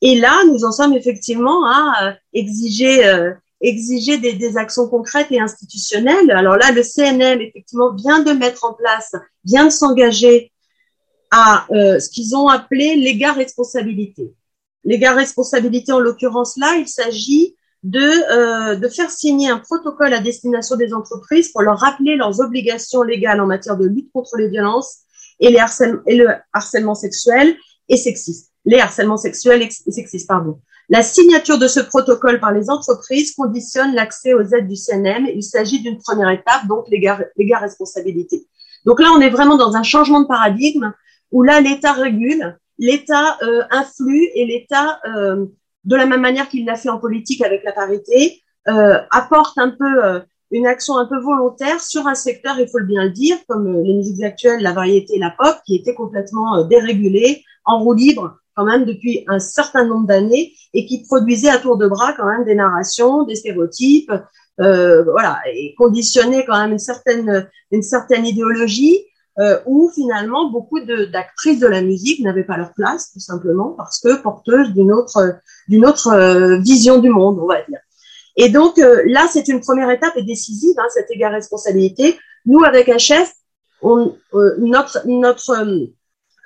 Et là, nous en sommes effectivement à euh, exiger, euh, exiger des, des, actions concrètes et institutionnelles. Alors là, le CNM, effectivement, vient de mettre en place, vient de s'engager à euh, ce qu'ils ont appelé l'égard responsabilité. L'égard responsabilité, en l'occurrence là, il s'agit de, de faire signer un protocole à destination des entreprises pour leur rappeler leurs obligations légales en matière de lutte contre les violences et, les et le harcèlement sexuel et sexiste. Les harcèlements sexuels et sexistes, pardon. La signature de ce protocole par les entreprises conditionne l'accès aux aides du CNM. Il s'agit d'une première étape, donc les gars responsabilité. Donc là, on est vraiment dans un changement de paradigme où là, l'État régule, l'État euh, influe et l'État, euh, de la même manière qu'il l'a fait en politique avec la parité, euh, apporte un peu euh, une action un peu volontaire sur un secteur, il faut le bien le dire, comme euh, les musiques actuelles, la variété la pop, qui était complètement euh, dérégulée, en roue libre quand même depuis un certain nombre d'années et qui produisait à tour de bras quand même des narrations, des stéréotypes, euh, voilà, et conditionnait quand même une certaine une certaine idéologie euh, où finalement beaucoup d'actrices de, la musique n'avaient pas leur place tout simplement parce que porteuses d'une autre d'une autre euh, vision du monde, on va dire. Et donc euh, là, c'est une première étape et décisive, hein, cette égale responsabilité. Nous, avec HF, on, euh, notre, notre,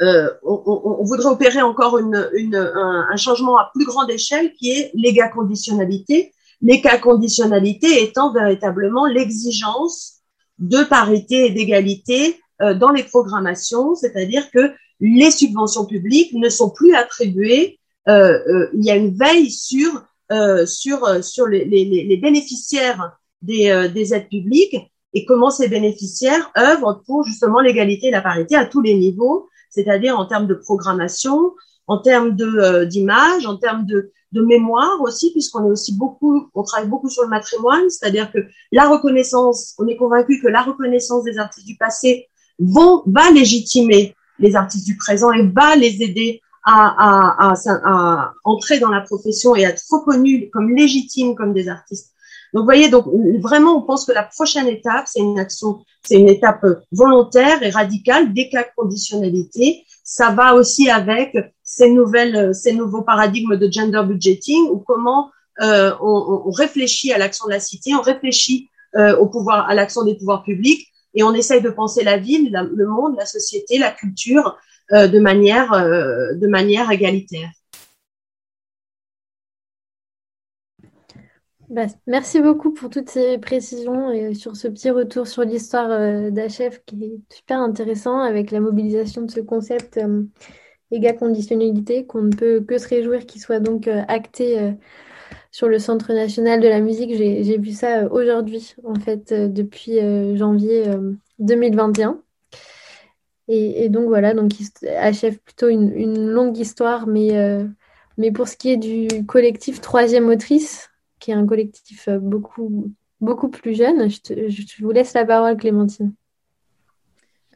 euh, on, on, voudrait opérer encore une, une, un, un, changement à plus grande échelle qui est l'égale conditionnalité. L'égale conditionnalité étant véritablement l'exigence de parité et d'égalité dans les programmations, c'est-à-dire que les subventions publiques ne sont plus attribuées. il y a une veille sur euh, sur, euh, sur les, les, les bénéficiaires des, euh, des, aides publiques et comment ces bénéficiaires œuvrent pour justement l'égalité et la parité à tous les niveaux, c'est-à-dire en termes de programmation, en termes de d'image, en termes de de mémoire aussi, puisqu'on est aussi beaucoup, on travaille beaucoup sur le matrimoine, c'est-à-dire que la reconnaissance, on est convaincu que la reconnaissance des artistes du passé va légitimer les artistes du présent et va les aider à, à, à, entrer dans la profession et à être reconnus comme légitimes comme des artistes. Donc, vous voyez, donc vraiment, on pense que la prochaine étape, c'est une action, c'est une étape volontaire et radicale des cas de conditionnalité. Ça va aussi avec ces nouvelles, ces nouveaux paradigmes de gender budgeting ou comment euh, on, on, réfléchit à l'action de la cité, on réfléchit euh, au pouvoir, à l'action des pouvoirs publics et on essaye de penser la ville, le monde, la société, la culture euh, de manière euh, de manière égalitaire. Bah, merci beaucoup pour toutes ces précisions et sur ce petit retour sur l'histoire euh, d'HF qui est super intéressant avec la mobilisation de ce concept euh, conditionnalité qu'on ne peut que se réjouir qu'il soit donc acté sur le Centre national de la musique. J'ai vu ça aujourd'hui, en fait, depuis janvier 2021. Et, donc voilà, donc il achève plutôt une, longue histoire, mais, euh, mais pour ce qui est du collectif Troisième Autrice, qui est un collectif euh, beaucoup, beaucoup plus jeune, je vous laisse la parole, Clémentine.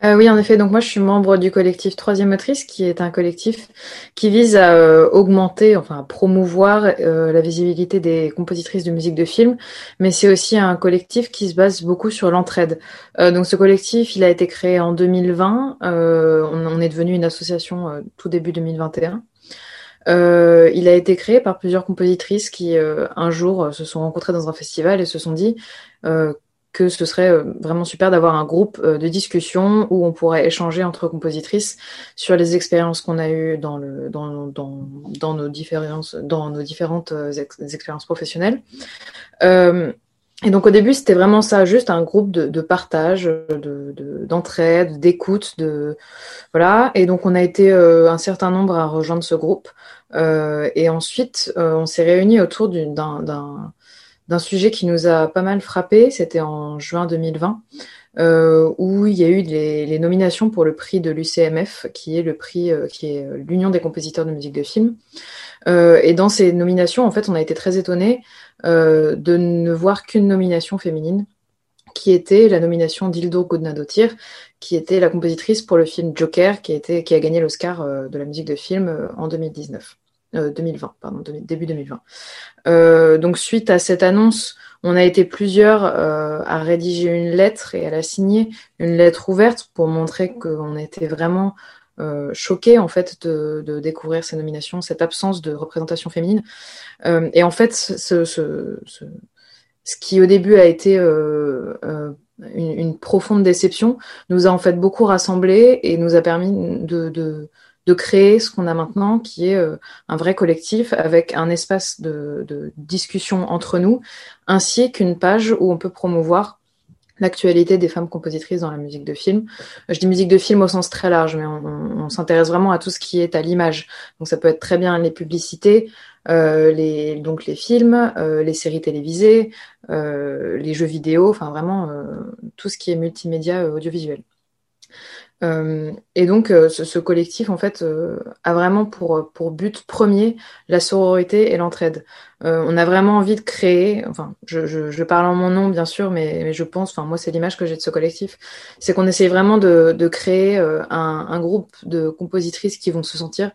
Euh, oui, en effet. Donc moi, je suis membre du collectif Troisième Motrice, qui est un collectif qui vise à euh, augmenter, enfin à promouvoir euh, la visibilité des compositrices de musique de film, mais c'est aussi un collectif qui se base beaucoup sur l'entraide. donc ce collectif, il a été créé en 2020. On, on, est devenu une association tout début 2021. il a été créé par plusieurs compositrices qui un jour se sont rencontrées dans un festival et se sont dit que ce serait euh, vraiment super d'avoir un groupe euh, de discussion où on pourrait échanger entre compositrices sur les expériences qu'on a eues dans, nos, différentes euh, expériences professionnelles. Et donc au début, c'était vraiment ça, juste un groupe de, partage, d'entraide, de, d'écoute, voilà. Et donc on a été un certain nombre à rejoindre ce groupe. Et ensuite, on s'est réunis autour d'un d'un sujet qui nous a pas mal frappé. C'était en juin 2020, euh, où il y a eu les, nominations pour le prix de l'UCMF, qui est le prix euh, qui est l'Union des compositeurs de musique de film. Euh, et dans ces nominations, en fait, on a été très étonnés de ne voir qu'une nomination féminine, qui était la nomination d'Ildo Godnadotir, qui était la compositrice pour le film Joker, qui, était, qui a gagné l'Oscar de la musique de film en 2019. 2020, euh, pardon, début 2020. Euh, donc suite à cette annonce, on a été plusieurs euh, à rédiger une lettre et à la signer, une lettre ouverte pour montrer qu'on était vraiment choqués en fait de, découvrir ces nominations, cette absence de représentation féminine. Et en fait, ce, ce, ce, ce, qui au début a été une, profonde déception nous a en fait beaucoup rassemblés et nous a permis de de créer ce qu'on a maintenant, qui est euh, un vrai collectif avec un espace de, discussion entre nous, ainsi qu'une page où on peut promouvoir l'actualité des femmes compositrices dans la musique de film. Je dis musique de film au sens très large, mais on, s'intéresse vraiment à tout ce qui est à l'image. Donc ça peut être très bien les publicités, euh, les, donc les films, euh, les séries télévisées, euh, les jeux vidéo, enfin vraiment euh, tout ce qui est multimédia audiovisuel. Euh, et donc, euh, ce, collectif, en fait, euh, a vraiment pour, pour but premier la sororité et l'entraide. on a vraiment envie de créer, enfin, je, parle en mon nom, bien sûr, mais, je pense, enfin, moi, c'est l'image que j'ai de ce collectif, c'est qu'on essaye vraiment de, créer un, un, groupe de compositrices qui vont se sentir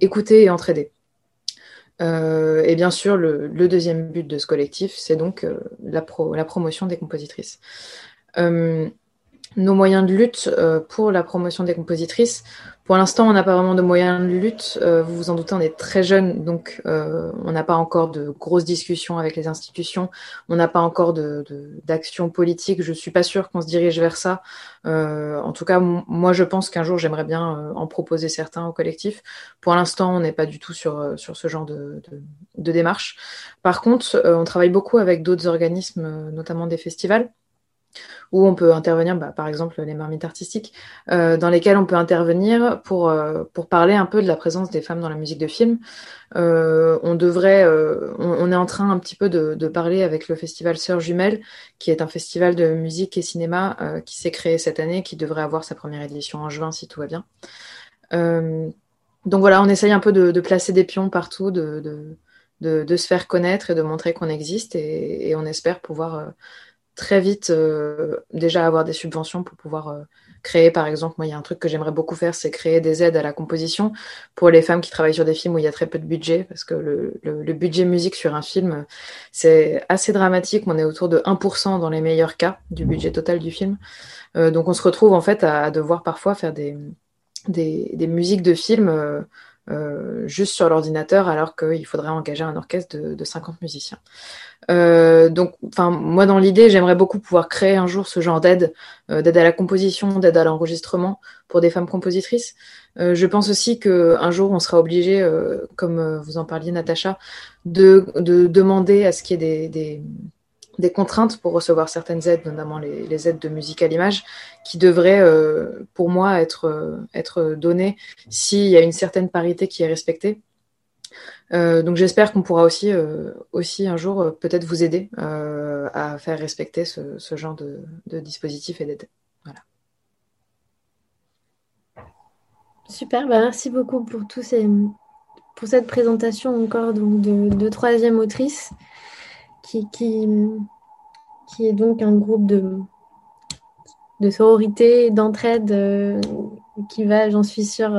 écoutées et entraidées. et bien sûr, le, deuxième but de ce collectif, c'est donc la promotion des compositrices. Nos moyens de lutte euh, pour la promotion des compositrices. Pour l'instant, on n'a pas vraiment de moyens de lutte. Euh, vous vous en doutez, on est très jeune, donc euh, on n'a pas encore de grosses discussions avec les institutions. On n'a pas encore d'action de, politique. Je suis pas sûre qu'on se dirige vers ça. en tout cas, moi, je pense qu'un jour, j'aimerais bien en proposer certains au collectif. Pour l'instant, on n'est pas du tout sur, sur ce genre de, de démarche. Par contre, on travaille beaucoup avec d'autres organismes, notamment des festivals où on peut intervenir, bah, par exemple les marmites artistiques, euh, dans lesquelles on peut intervenir pour, euh, pour parler un peu de la présence des femmes dans la musique de film. Euh, on est en train un petit peu de, parler avec le festival Sœurs Jumelles, qui est un festival de musique et cinéma qui s'est créé cette année, qui devrait avoir sa première édition en juin si tout va bien. donc voilà, on essaye un peu de, placer des pions partout, de, se faire connaître et de montrer qu'on existe, et, on espère pouvoir très vite euh, déjà avoir des subventions pour pouvoir euh, créer, par exemple, moi, il y a un truc que j'aimerais beaucoup faire, c'est créer des aides à la composition pour les femmes qui travaillent sur des films où il y a très peu de budget, parce que le, budget musique sur un film, c'est assez dramatique. On est autour de 1% dans les meilleurs cas du budget total du film. Euh, donc, on se retrouve en fait à, devoir parfois faire des, des, musiques de films juste sur l'ordinateur, alors qu'il faudrait engager un orchestre de, de 50 musiciens. Euh, donc, enfin, moi, dans l'idée, j'aimerais beaucoup pouvoir créer un jour ce genre d'aide, euh, d'aide à la composition, d'aide à l'enregistrement pour des femmes compositrices. Euh, je pense aussi qu'un jour, on sera obligé, euh, comme vous en parliez, Natacha, de, de demander à ce qu'il y ait des, des, contraintes pour recevoir certaines aides, notamment les, aides de musique à l'image, qui devraient, pour moi, être, être données s'il y a une certaine parité qui est respectée. Euh, donc j'espère qu'on pourra aussi, euh, aussi un jour euh, peut-être vous aider à faire respecter ce, ce genre de, de, dispositif et d'aide. Voilà. Super, bah merci beaucoup pour tous ces, pour cette présentation encore donc de, de troisième autrice qui, qui, qui est donc un groupe de, de sororité, d'entraide qui va, j'en suis sûre,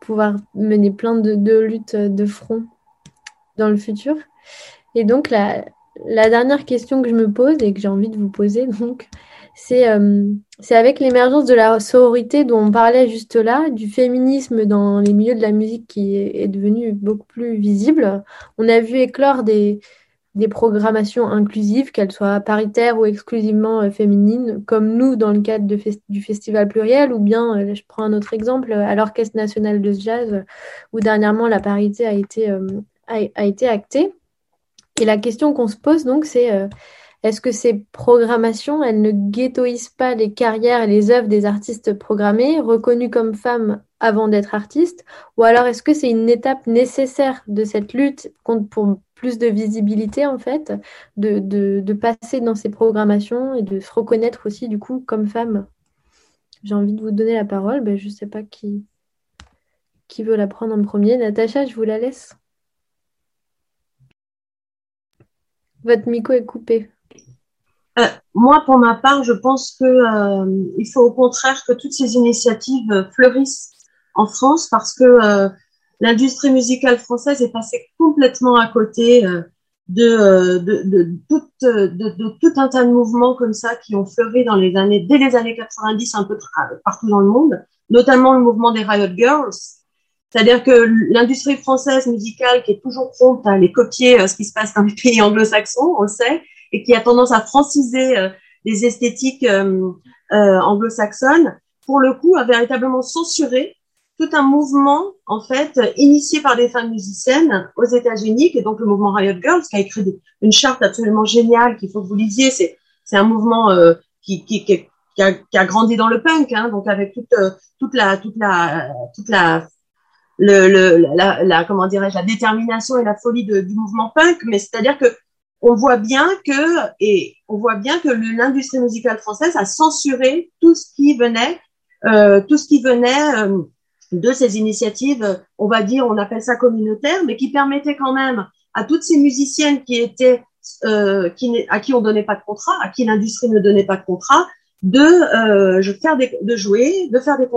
pouvoir mener plein de, luttes de front dans le futur. Et donc, la, dernière question que je me pose et que j'ai envie de vous poser, (laughs) donc, c'est euh, avec l'émergence de la sororité dont on parlait juste là, du féminisme dans les milieux de la musique qui est devenu beaucoup plus visible. On a vu éclore des, des programmations inclusives, qu'elles soient paritaires ou exclusivement euh, féminines, comme nous dans le cadre du Festival Pluriel, ou bien, euh, je prends un autre exemple, à l'Orchestre national de jazz, où dernièrement la parité a été, euh, a, été actée. Et la question qu'on se pose donc, c'est est-ce que ces programmations, elles ne ghettoisent pas les carrières et les œuvres des artistes programmés, reconnus comme femmes avant d'être artistes, ou alors est-ce que c'est une étape nécessaire de cette lutte contre, pour plus de visibilité en fait, de, passer dans ces programmations et de se reconnaître aussi du coup comme femme. J'ai envie de vous donner la parole, ben, je ne sais pas qui, qui veut la prendre en premier. Natacha, je vous la laisse. Votre micro est coupé. Euh, moi, pour ma part, je pense qu'il euh, faut au contraire que toutes ces initiatives fleurissent en France parce que euh, l'industrie musicale française est passée complètement à côté euh, de, euh, de, de, tout, de, de, tout un tas de mouvements comme ça qui ont fleuri dans les années, dès les années 90 un peu partout dans le monde, notamment le mouvement des Riot Girls. C'est-à-dire que l'industrie française musicale qui est toujours prompte à aller copier euh, ce qui se passe dans les pays anglo-saxons, on le sait, et qui a tendance à franciser les esthétiques anglo-saxonnes, pour le coup, a véritablement censuré tout un mouvement en fait initié par des femmes musiciennes aux États-Unis, qui est donc le mouvement Riot Girls, qui a écrit une charte absolument géniale qu'il faut que vous lisiez. C'est c'est un mouvement euh, qui, qui, qui, a, qui, a, grandi dans le punk, hein, donc avec toute euh, toute la toute la toute la le, le la, comment dirais-je la détermination et la folie du mouvement punk, mais c'est-à-dire que on voit bien que et on voit bien que l'industrie musicale française a censuré tout ce qui venait euh, tout ce qui venait euh, de ces initiatives, on va dire, on appelle ça communautaire, mais qui permettaient quand même à toutes ces musiciennes qui étaient, euh, qui, à qui on donnait pas de contrat, à qui l'industrie ne donnait pas de contrat, de euh, faire des, de jouer, de faire des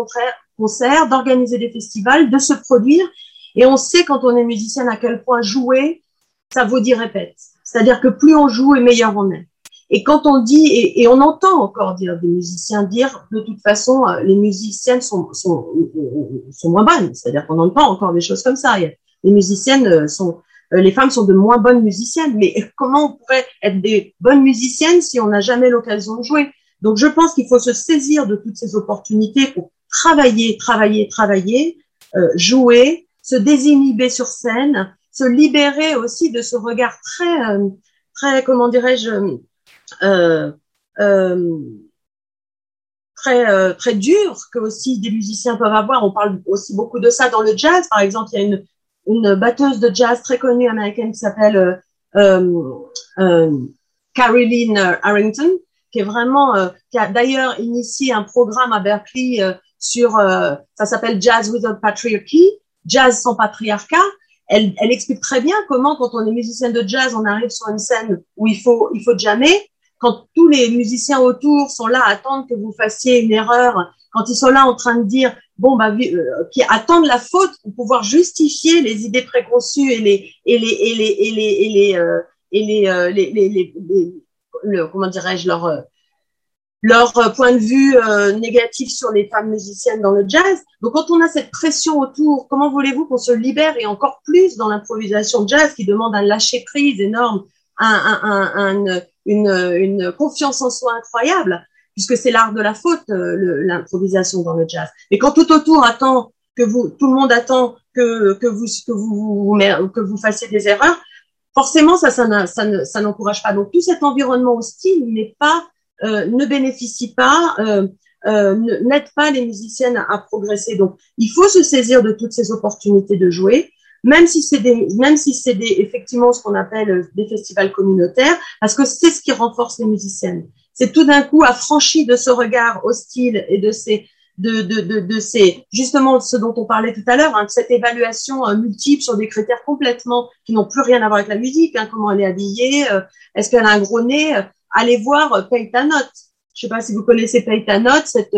concerts, d'organiser des festivals, de se produire. Et on sait quand on est musicienne à quel point jouer, ça vaut dire répète. C'est-à-dire que plus on joue et meilleur on est. Et quand on dit, et, et, on entend encore dire des musiciens dire, de toute façon, euh, les musiciennes sont, sont, sont moins bonnes. C'est-à-dire qu'on entend encore des choses comme ça. Les musiciennes euh, sont, euh, les femmes sont de moins bonnes musiciennes. Mais (laughs) comment on pourrait être des bonnes musiciennes si on n'a jamais l'occasion de jouer? Donc je pense qu'il faut se saisir de toutes ces opportunités pour travailler, travailler, travailler, euh, jouer, se désinhiber sur scène, se libérer aussi de ce regard très, très, comment dirais-je, euh, très très dur que aussi des musiciens peuvent avoir. On parle aussi beaucoup de ça dans le jazz. Par exemple, il y a une une batteuse de jazz très connue américaine qui s'appelle euh, euh, Caroline Harrington, qui est vraiment, euh, qui a d'ailleurs initié un programme à Berkeley euh, sur, ça s'appelle Jazz Without Patriarchy, Jazz sans patriarcat. Elle, elle, explique très bien comment, quand on est musicien de jazz, on arrive sur une scène où il faut, il faut jammer. Quand tous les musiciens autour sont là à attendre que vous fassiez une erreur, quand ils sont là en train de dire bon bah qui attendent la faute pour pouvoir justifier les idées préconçues et les et les et les et les et les et les, les, les, les, le, comment dirais-je leur leur point de vue négatif sur les femmes musiciennes dans le jazz. Donc quand on a cette pression autour, comment voulez-vous qu'on se libère et encore plus dans l'improvisation jazz qui demande un lâcher prise énorme, un, un, un, une, une confiance en soi incroyable puisque c'est l'art de la faute, euh, l'improvisation dans le jazz. Et quand tout autour attend que vous, tout le monde attend que, que vous, que vous, que vous fassiez des erreurs, forcément, ça, ça, ça, n'encourage pas. Donc, tout cet environnement hostile n'est pas, euh, ne bénéficie pas, euh, n'aide pas les musiciennes à, progresser. Donc, il faut se saisir de toutes ces opportunités de jouer, même si c'est des, même si c'est des, effectivement, ce qu'on appelle des festivals communautaires, parce que c'est ce qui renforce les musiciennes c'est tout d'un coup affranchi de ce regard hostile et de ces de, de, de, de ces justement ce dont on parlait tout à l'heure, hein, cette évaluation euh, multiple sur des critères complètement qui n'ont plus rien à voir avec la musique, hein, comment elle est habillée, euh, est-ce qu'elle a un gros nez, euh, allez voir Paye ta note. Je sais pas si vous connaissez Paye ta note, cette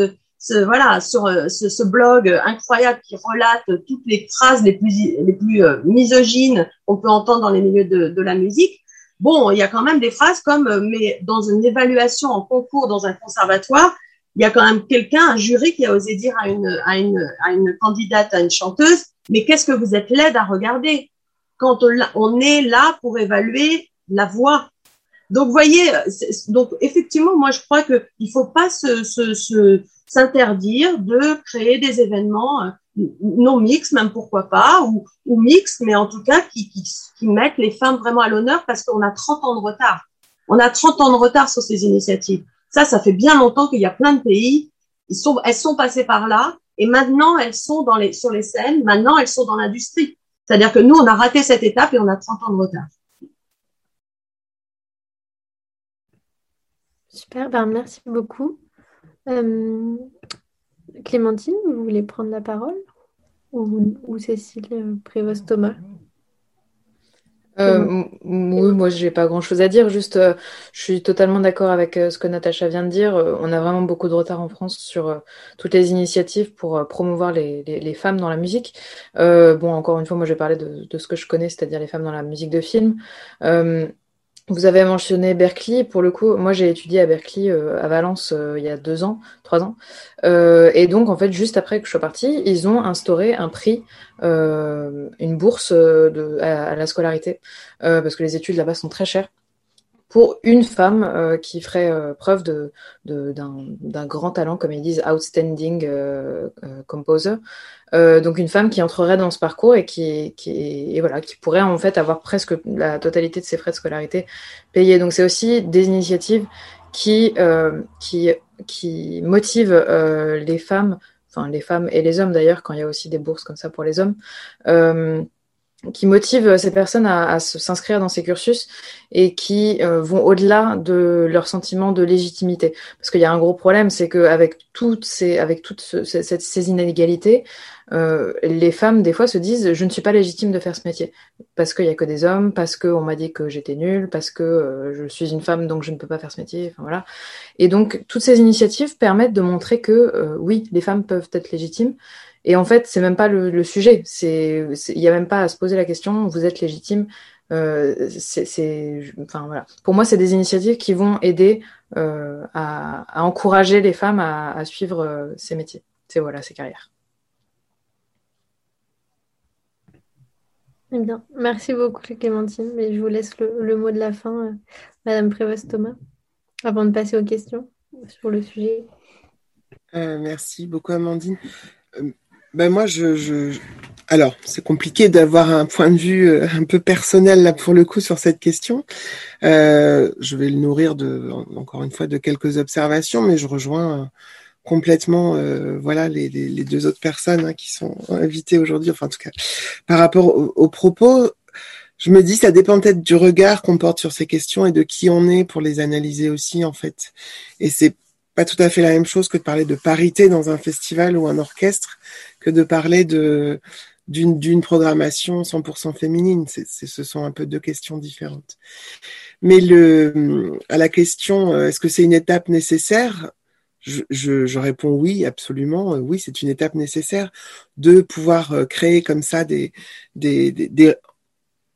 voilà sur ce, ce, blog incroyable qui relate toutes les phrases les plus les plus misogynes qu'on peut entendre dans les milieux de, de la musique Bon, il y a quand même des phrases comme, euh, mais dans une évaluation en concours dans un conservatoire, il y a quand même quelqu'un, un jury qui a osé dire à une, à une, à une candidate, à une chanteuse, mais qu'est-ce que vous êtes laide à regarder quand on, est là pour évaluer la voix. Donc, voyez, donc effectivement, moi, je crois que il faut pas se, se, s'interdire de créer des événements euh, non mix, même pourquoi pas, ou, ou mix, mais en tout cas qui, qui, qui mettent les femmes vraiment à l'honneur parce qu'on a 30 ans de retard. On a 30 ans de retard sur ces initiatives. Ça, ça fait bien longtemps qu'il y a plein de pays, ils sont, elles sont passées par là, et maintenant elles sont dans les, sur les scènes, maintenant elles sont dans l'industrie. C'est-à-dire que nous, on a raté cette étape et on a 30 ans de retard. Super, ben merci beaucoup. Euh, Clémentine, vous voulez prendre la parole ou, Cécile euh, Prévost-Thomas? Euh, oui, moi j'ai pas grand chose à dire, juste euh, je suis totalement d'accord avec ce que Natacha vient de dire. on a vraiment beaucoup de retard en France sur toutes les initiatives pour promouvoir les, femmes dans la musique. bon, encore une fois, moi je vais parler de, de ce que je connais, c'est-à-dire les femmes dans la musique de film. Vous avez mentionné Berkeley. Pour le coup, moi j'ai étudié à Berkeley, euh, à Valence, euh, il y a deux ans, trois ans. Euh, et donc, en fait, juste après que je sois partie, ils ont instauré un prix, une bourse à, la scolarité, parce que les études là-bas sont très chères pour une femme qui ferait preuve de, d'un, grand talent, comme ils disent, outstanding composer. Euh, donc une femme qui entrerait dans ce parcours et qui, qui, et voilà, qui pourrait en fait avoir presque la totalité de ses frais de scolarité payés. Donc c'est aussi des initiatives qui, euh, qui, qui motivent euh, les femmes, enfin les femmes et les hommes d'ailleurs, quand il y a aussi des bourses comme ça pour les hommes, euh, qui motivent ces personnes à, à s'inscrire dans ces cursus et qui euh, vont au-delà de leur sentiment de légitimité. Parce qu'il y a un gros problème, c'est qu'avec toutes ces, avec toutes ce, ces, inégalités, euh, les femmes des fois se disent je ne suis pas légitime de faire ce métier parce qu'il y a que des hommes, parce qu'on m'a dit que j'étais nulle, parce que euh, je suis une femme donc je ne peux pas faire ce métier. Enfin voilà. Et donc toutes ces initiatives permettent de montrer que euh, oui, les femmes peuvent être légitimes et en fait, c'est même pas le, le sujet. C'est, il y a même pas à se poser la question. Vous êtes légitime. Euh, c'est, enfin voilà. Pour moi, c'est des initiatives qui vont aider euh, à, à, encourager les femmes à, à suivre euh, ces métiers. C'est voilà, ces carrières. Eh bien, merci beaucoup Clémentine. Mais je vous laisse le, le mot de la fin, euh, Madame Prévost-Thomas, avant de passer aux questions sur le sujet. Euh, merci beaucoup Amandine. Euh, ben moi, je, je, alors, c'est compliqué d'avoir un point de vue euh, un peu personnel là pour le coup sur cette question. Euh, je vais le nourrir de, encore une fois, de quelques observations, mais je rejoins euh, complètement, voilà, les, deux autres personnes hein, qui sont invitées aujourd'hui. Enfin, en tout cas, par rapport aux propos, je me dis, ça dépend peut-être du regard qu'on porte sur ces questions et de qui on est pour les analyser aussi, en fait. Et c'est pas tout à fait la même chose que de parler de parité dans un festival ou un orchestre que de parler d'une d'une programmation 100% féminine. C'est, ce sont un peu deux questions différentes. Mais le à la question euh, est-ce que c'est une étape nécessaire? Je, réponds oui, absolument. Euh, oui, c'est une étape nécessaire de pouvoir euh, créer comme ça des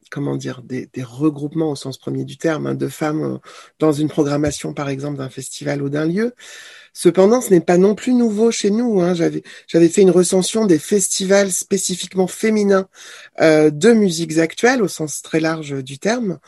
comment dire, des, des, regroupements au sens premier du terme, hein, de femmes euh, dans une programmation, par exemple, d'un festival ou d'un lieu. Cependant, ce n'est pas non plus nouveau chez nous. Hein. J'avais, j'avais fait une recension des festivals spécifiquement féminins euh, de musiques actuelles, au sens très large du terme.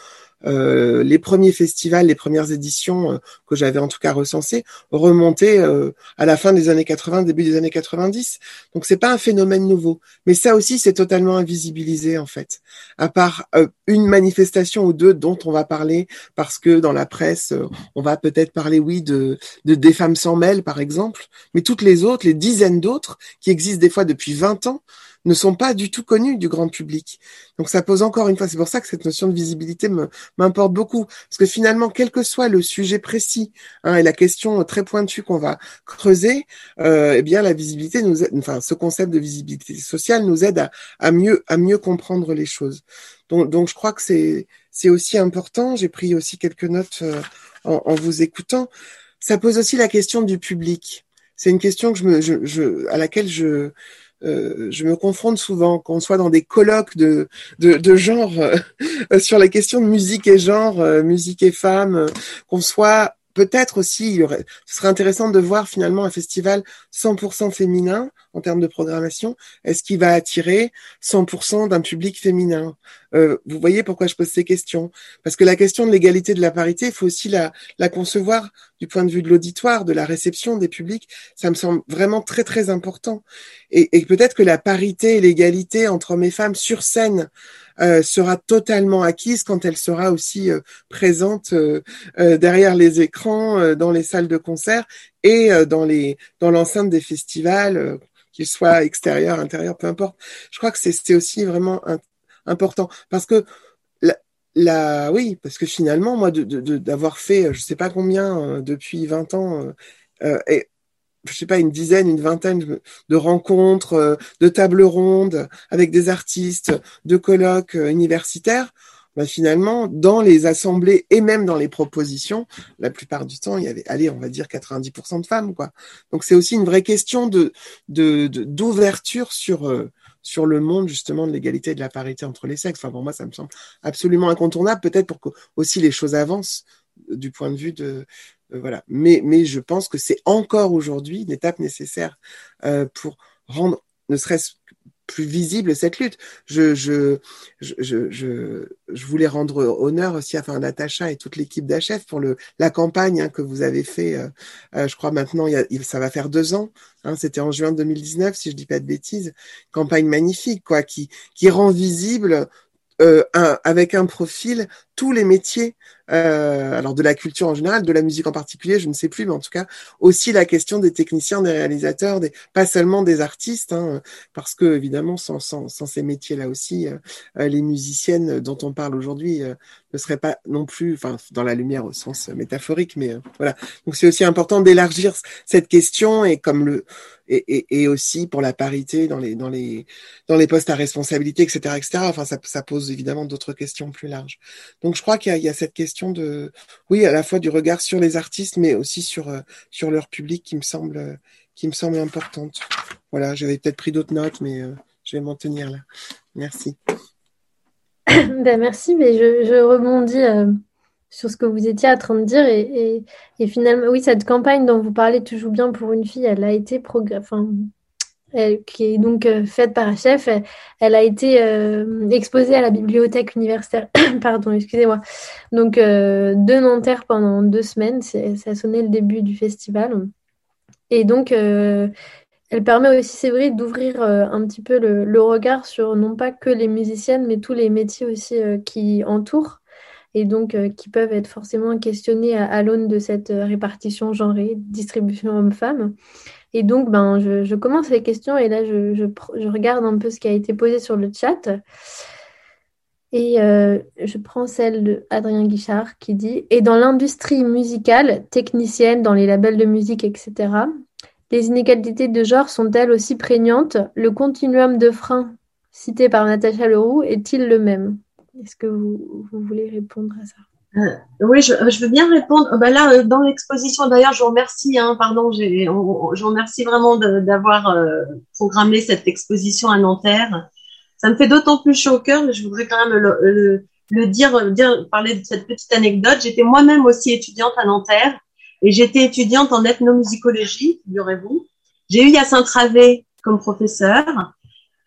Euh, les premiers festivals, les premières éditions euh, que j'avais en tout cas recensées remontaient euh, à la fin des années 80, début des années 90. Donc c'est pas un phénomène nouveau, mais ça aussi c'est totalement invisibilisé en fait. À part une manifestation ou deux dont on va parler parce que dans la presse on va peut-être parler oui de, de des femmes sans mêle par exemple, mais toutes les autres, les dizaines d'autres qui existent des fois depuis 20 ans ne sont pas du tout connus du grand public. Donc ça pose encore une fois, c'est pour ça que cette notion de visibilité m'importe beaucoup, parce que finalement, quel que soit le sujet précis hein, et la question très pointue qu'on va creuser, euh, eh bien la visibilité nous, aide, enfin ce concept de visibilité sociale nous aide à, mieux à mieux comprendre les choses. Donc, donc je crois que c'est c'est aussi important. J'ai pris aussi quelques notes euh, en, vous écoutant. Ça pose aussi la question du public. C'est une question à laquelle je, euh, je me confronte souvent, qu'on soit dans des colloques de, de, genre euh, (laughs) sur la question de musique et genre, euh, musique et femmes, qu'on soit peut-être aussi, il aurait, ce serait intéressant de voir finalement un festival 100% féminin en termes de programmation. Est-ce qu'il va attirer 100% d'un public féminin? Euh, Vous voyez pourquoi je pose ces questions Parce que la question de l'égalité de la parité, il faut aussi la, la concevoir du point de vue de l'auditoire, de la réception des publics. Ça me semble vraiment très très important. Et, et peut-être que la parité et l'égalité entre hommes et femmes sur scène euh, sera totalement acquise quand elle sera aussi euh, présente euh, derrière les écrans, dans les salles de concert et dans les dans l'enceinte des festivals, qu'ils soient extérieurs, intérieurs, peu importe. Je crois que c'est aussi vraiment important parce que la, oui, parce que finalement, moi, d'avoir de, fait, je sais pas combien depuis 20 ans, et je sais pas, une dizaine, une vingtaine de rencontres, euh, de tables rondes avec des artistes, de colloques euh, universitaires. Ben finalement, dans les assemblées et même dans les propositions, la plupart du temps, il y avait, allez, on va dire 90% de femmes, quoi. Donc c'est aussi une vraie question de d'ouverture sur euh, sur le monde justement de l'égalité et de la parité entre les sexes. Enfin pour moi, ça me semble absolument incontournable, peut-être pour que aussi les choses avancent du point de vue de voilà. Mais, mais je pense que c'est encore aujourd'hui une étape nécessaire euh, pour rendre, ne serait-ce plus visible cette lutte. Je, je, je, je, je, voulais rendre honneur aussi à enfin, Natacha et toute l'équipe d'HF pour le, la campagne hein, que vous avez fait, euh, euh, je crois maintenant, il y a, ça va faire deux ans, hein, c'était en juin 2019, si je dis pas de bêtises, campagne magnifique, quoi, qui, qui rend visible euh, un, avec un profil tous les métiers, euh, alors de la culture en général, de la musique en particulier, je ne sais plus, mais en tout cas aussi la question des techniciens, des réalisateurs, pas seulement des artistes, hein, parce que évidemment sans, ces métiers-là aussi, euh, les musiciennes dont on parle aujourd'hui euh, ne seraient pas non plus, enfin dans la lumière au sens métaphorique, mais voilà. Donc c'est aussi important d'élargir cette question et comme le et, aussi pour la parité dans les dans les dans les postes à responsabilité, etc., etc. Enfin, ça, pose évidemment d'autres questions plus larges. Donc, je crois qu'il y, a cette question de, oui, à la fois du regard sur les artistes, mais aussi sur euh, sur leur public qui me semble qui me semble importante. Voilà, j'avais peut-être pris d'autres notes, mais euh, je vais m'en tenir là. Merci. (coughs) ben, merci, mais je, rebondis. Euh sur ce que vous étiez en train de dire. Et, et, finalement, oui, cette campagne dont vous parlez toujours bien pour une fille, elle a été enfin, qui est donc euh, faite par chef, elle, a été euh, exposée à la bibliothèque universitaire, (coughs) pardon, excusez-moi, donc euh, de Nanterre pendant deux semaines. Ça sonné le début du festival. Et donc, elle permet aussi, c'est vrai, d'ouvrir un petit peu le, regard sur non pas que les musiciennes, mais tous les métiers aussi qui entourent et donc qui peuvent être forcément questionnés à, l'aune de cette répartition genrée, distribution homme-femme. Et donc, ben, je, commence les questions et là, je, regarde un peu ce qui a été posé sur le chat. Et euh, je prends celle de Adrien Guichard qui dit Et dans l'industrie musicale, technicienne, dans les labels de musique, etc., les inégalités de genre sont-elles aussi prégnantes? Le continuum de freins cité par Natacha Leroux est-il le même? Est-ce que vous, voulez répondre à ça? Euh, oui, je, je, veux bien répondre. Ben là, euh, dans l'exposition, d'ailleurs, je vous remercie. Hein, pardon, je vous remercie vraiment d'avoir programmé cette exposition à Nanterre. Ça me fait d'autant plus chaud au cœur, mais je voudrais quand même le, le, dire, dire, parler de cette petite anecdote. J'étais moi-même aussi étudiante à Nanterre et j'étais étudiante en ethnomusicologie, figurez-vous. J'ai eu Yacine Travé comme professeur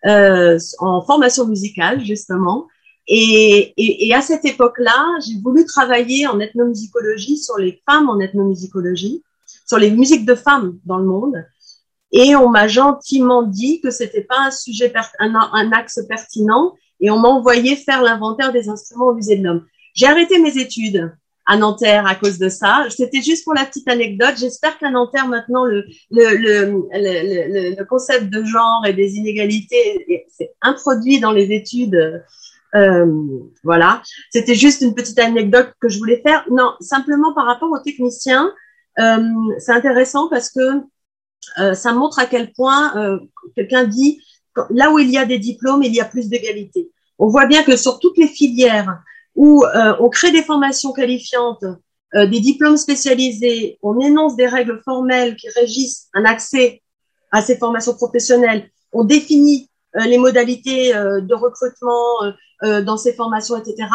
euh, en formation musicale, justement. Et, et, et à cette époque-là, j'ai voulu travailler en ethnomusicologie sur les femmes en ethnomusicologie, sur les musiques de femmes dans le monde. Et on m'a gentiment dit que c'était pas un sujet, un, axe pertinent, et on m'a envoyé faire l'inventaire des instruments au musée de l'homme. J'ai arrêté mes études à Nanterre à cause de ça. C'était juste pour la petite anecdote. J'espère qu'à Nanterre maintenant le le, le, le, concept de genre et des inégalités s'est introduit dans les études. Euh, voilà. C'était juste une petite anecdote que je voulais faire. Non, simplement par rapport aux techniciens, euh, c'est intéressant parce que euh, ça montre à quel point quelqu'un dit là où il y a des diplômes, il y a plus d'égalité. On voit bien que sur toutes les filières où on crée des formations qualifiantes, des diplômes spécialisés, on énonce des règles formelles qui régissent un accès à ces formations professionnelles, on définit les modalités de recrutement dans ces formations, etc.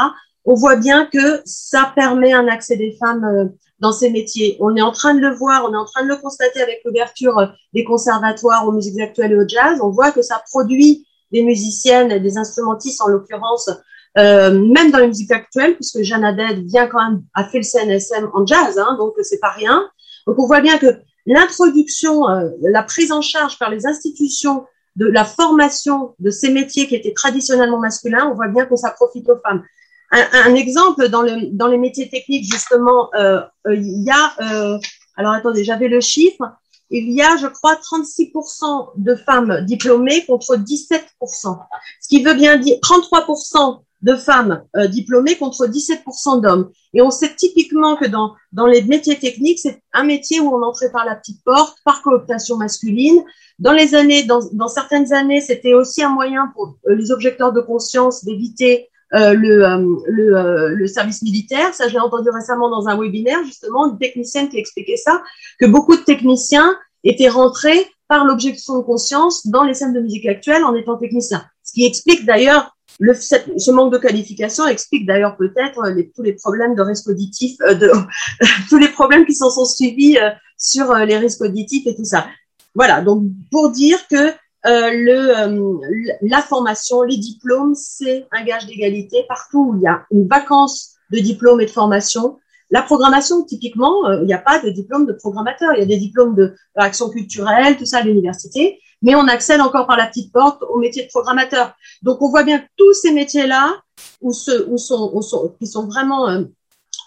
On voit bien que ça permet un accès des femmes dans ces métiers. On est en train de le voir, on est en train de le constater avec l'ouverture euh, des conservatoires aux musiques actuelles et au jazz. On voit que ça produit des musiciennes, des instrumentistes en l'occurrence, euh, même dans les musiques actuelles, puisque Jeanne Haddad vient quand même a fait le CNSM en jazz, hein, donc c'est pas rien. Donc on voit bien que l'introduction, euh, la prise en charge par les institutions de la formation de ces métiers qui étaient traditionnellement masculins, on voit bien que ça profite aux femmes. Un, exemple dans, le, dans les métiers techniques, justement, euh, euh, il y a, euh, alors attendez, j'avais le chiffre, il y a, je crois, 36% de femmes diplômées contre 17%. Ce qui veut bien dire 33% de femmes diplômées contre 17% d'hommes. Et on sait typiquement que dans, dans les métiers techniques, c'est un métier où on entrait par la petite porte, par cooptation masculine. Dans les années, dans, dans certaines années, c'était aussi un moyen pour les objecteurs de conscience d'éviter euh, le, euh, euh, le, service militaire. Ça, je l'ai entendu récemment dans un webinaire, justement, une technicienne qui expliquait ça, que beaucoup de techniciens étaient rentrés par l'objection de conscience dans les scènes de musique actuelle en étant techniciens. Ce qui explique d'ailleurs le, ce manque de qualification explique d'ailleurs peut-être les, tous les problèmes de risque auditif, de, (laughs) tous les problèmes qui s'en sont suivis sur les risques auditifs et tout ça. Voilà, donc pour dire que euh, le, euh, la formation, les diplômes, c'est un gage d'égalité. Partout où il y a une vacance de diplôme et de formation, la programmation, typiquement, euh, il n'y a pas de diplôme de programmateur. Il y a des diplômes de action culturelle, tout ça à l'université, mais on accède encore par la petite porte au métier de programmateur. Donc, on voit bien tous ces métiers-là qui sont vraiment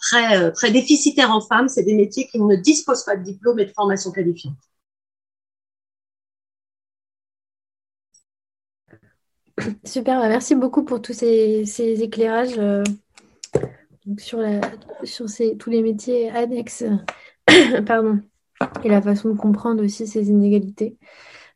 très, très déficitaires en femmes, c'est des métiers qui ne disposent pas de diplôme et de formation qualifiante. Super, bah, merci beaucoup pour tous ces, éclairages euh, sur, tous les métiers annexes (coughs) et la façon de comprendre aussi ces inégalités.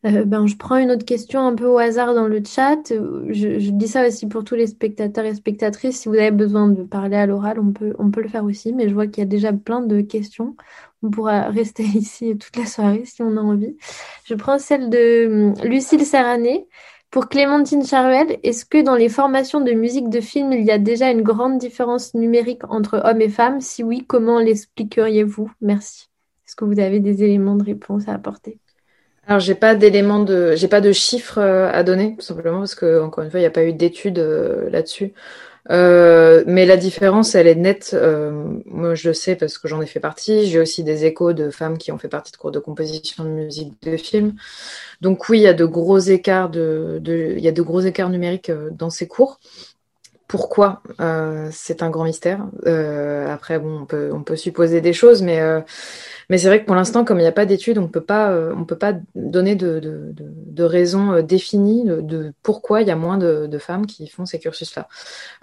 Euh, ben, je prends une autre question un peu au hasard dans le chat. Je, dis ça aussi pour tous les spectateurs et spectatrices. Si vous avez besoin de parler à l'oral, on peut, on peut le faire aussi. Mais je vois qu'il y a déjà plein de questions. On pourra (laughs) rester ici toute la soirée si on a envie. Je prends celle de hum, Lucille Serrané pour Clémentine Charuel, est-ce que dans les formations de musique de film, il y a déjà une grande différence numérique entre hommes et femmes? Si oui, comment l'expliqueriez-vous? Merci. Est-ce que vous avez des éléments de réponse à apporter? Alors j'ai pas d'éléments de j'ai pas de chiffres euh, à donner tout simplement parce que encore une fois il n'y a pas eu d'études euh, là-dessus. Euh, mais la différence, elle est nette. Euh, moi, je le sais parce que j'en ai fait partie. J'ai aussi des échos de femmes qui ont fait partie de cours de composition de musique de film. Donc oui, il y a de gros écarts de, il y a de gros écarts numériques euh, dans ces cours. Pourquoi C'est un grand mystère. après, bon, on peut, supposer des choses, mais mais c'est vrai que pour l'instant, comme il n'y a pas d'études, on euh, on peut pas donner de, de, de, de raisons euh, définies de, pourquoi il y a moins de, femmes qui font ces cursus-là.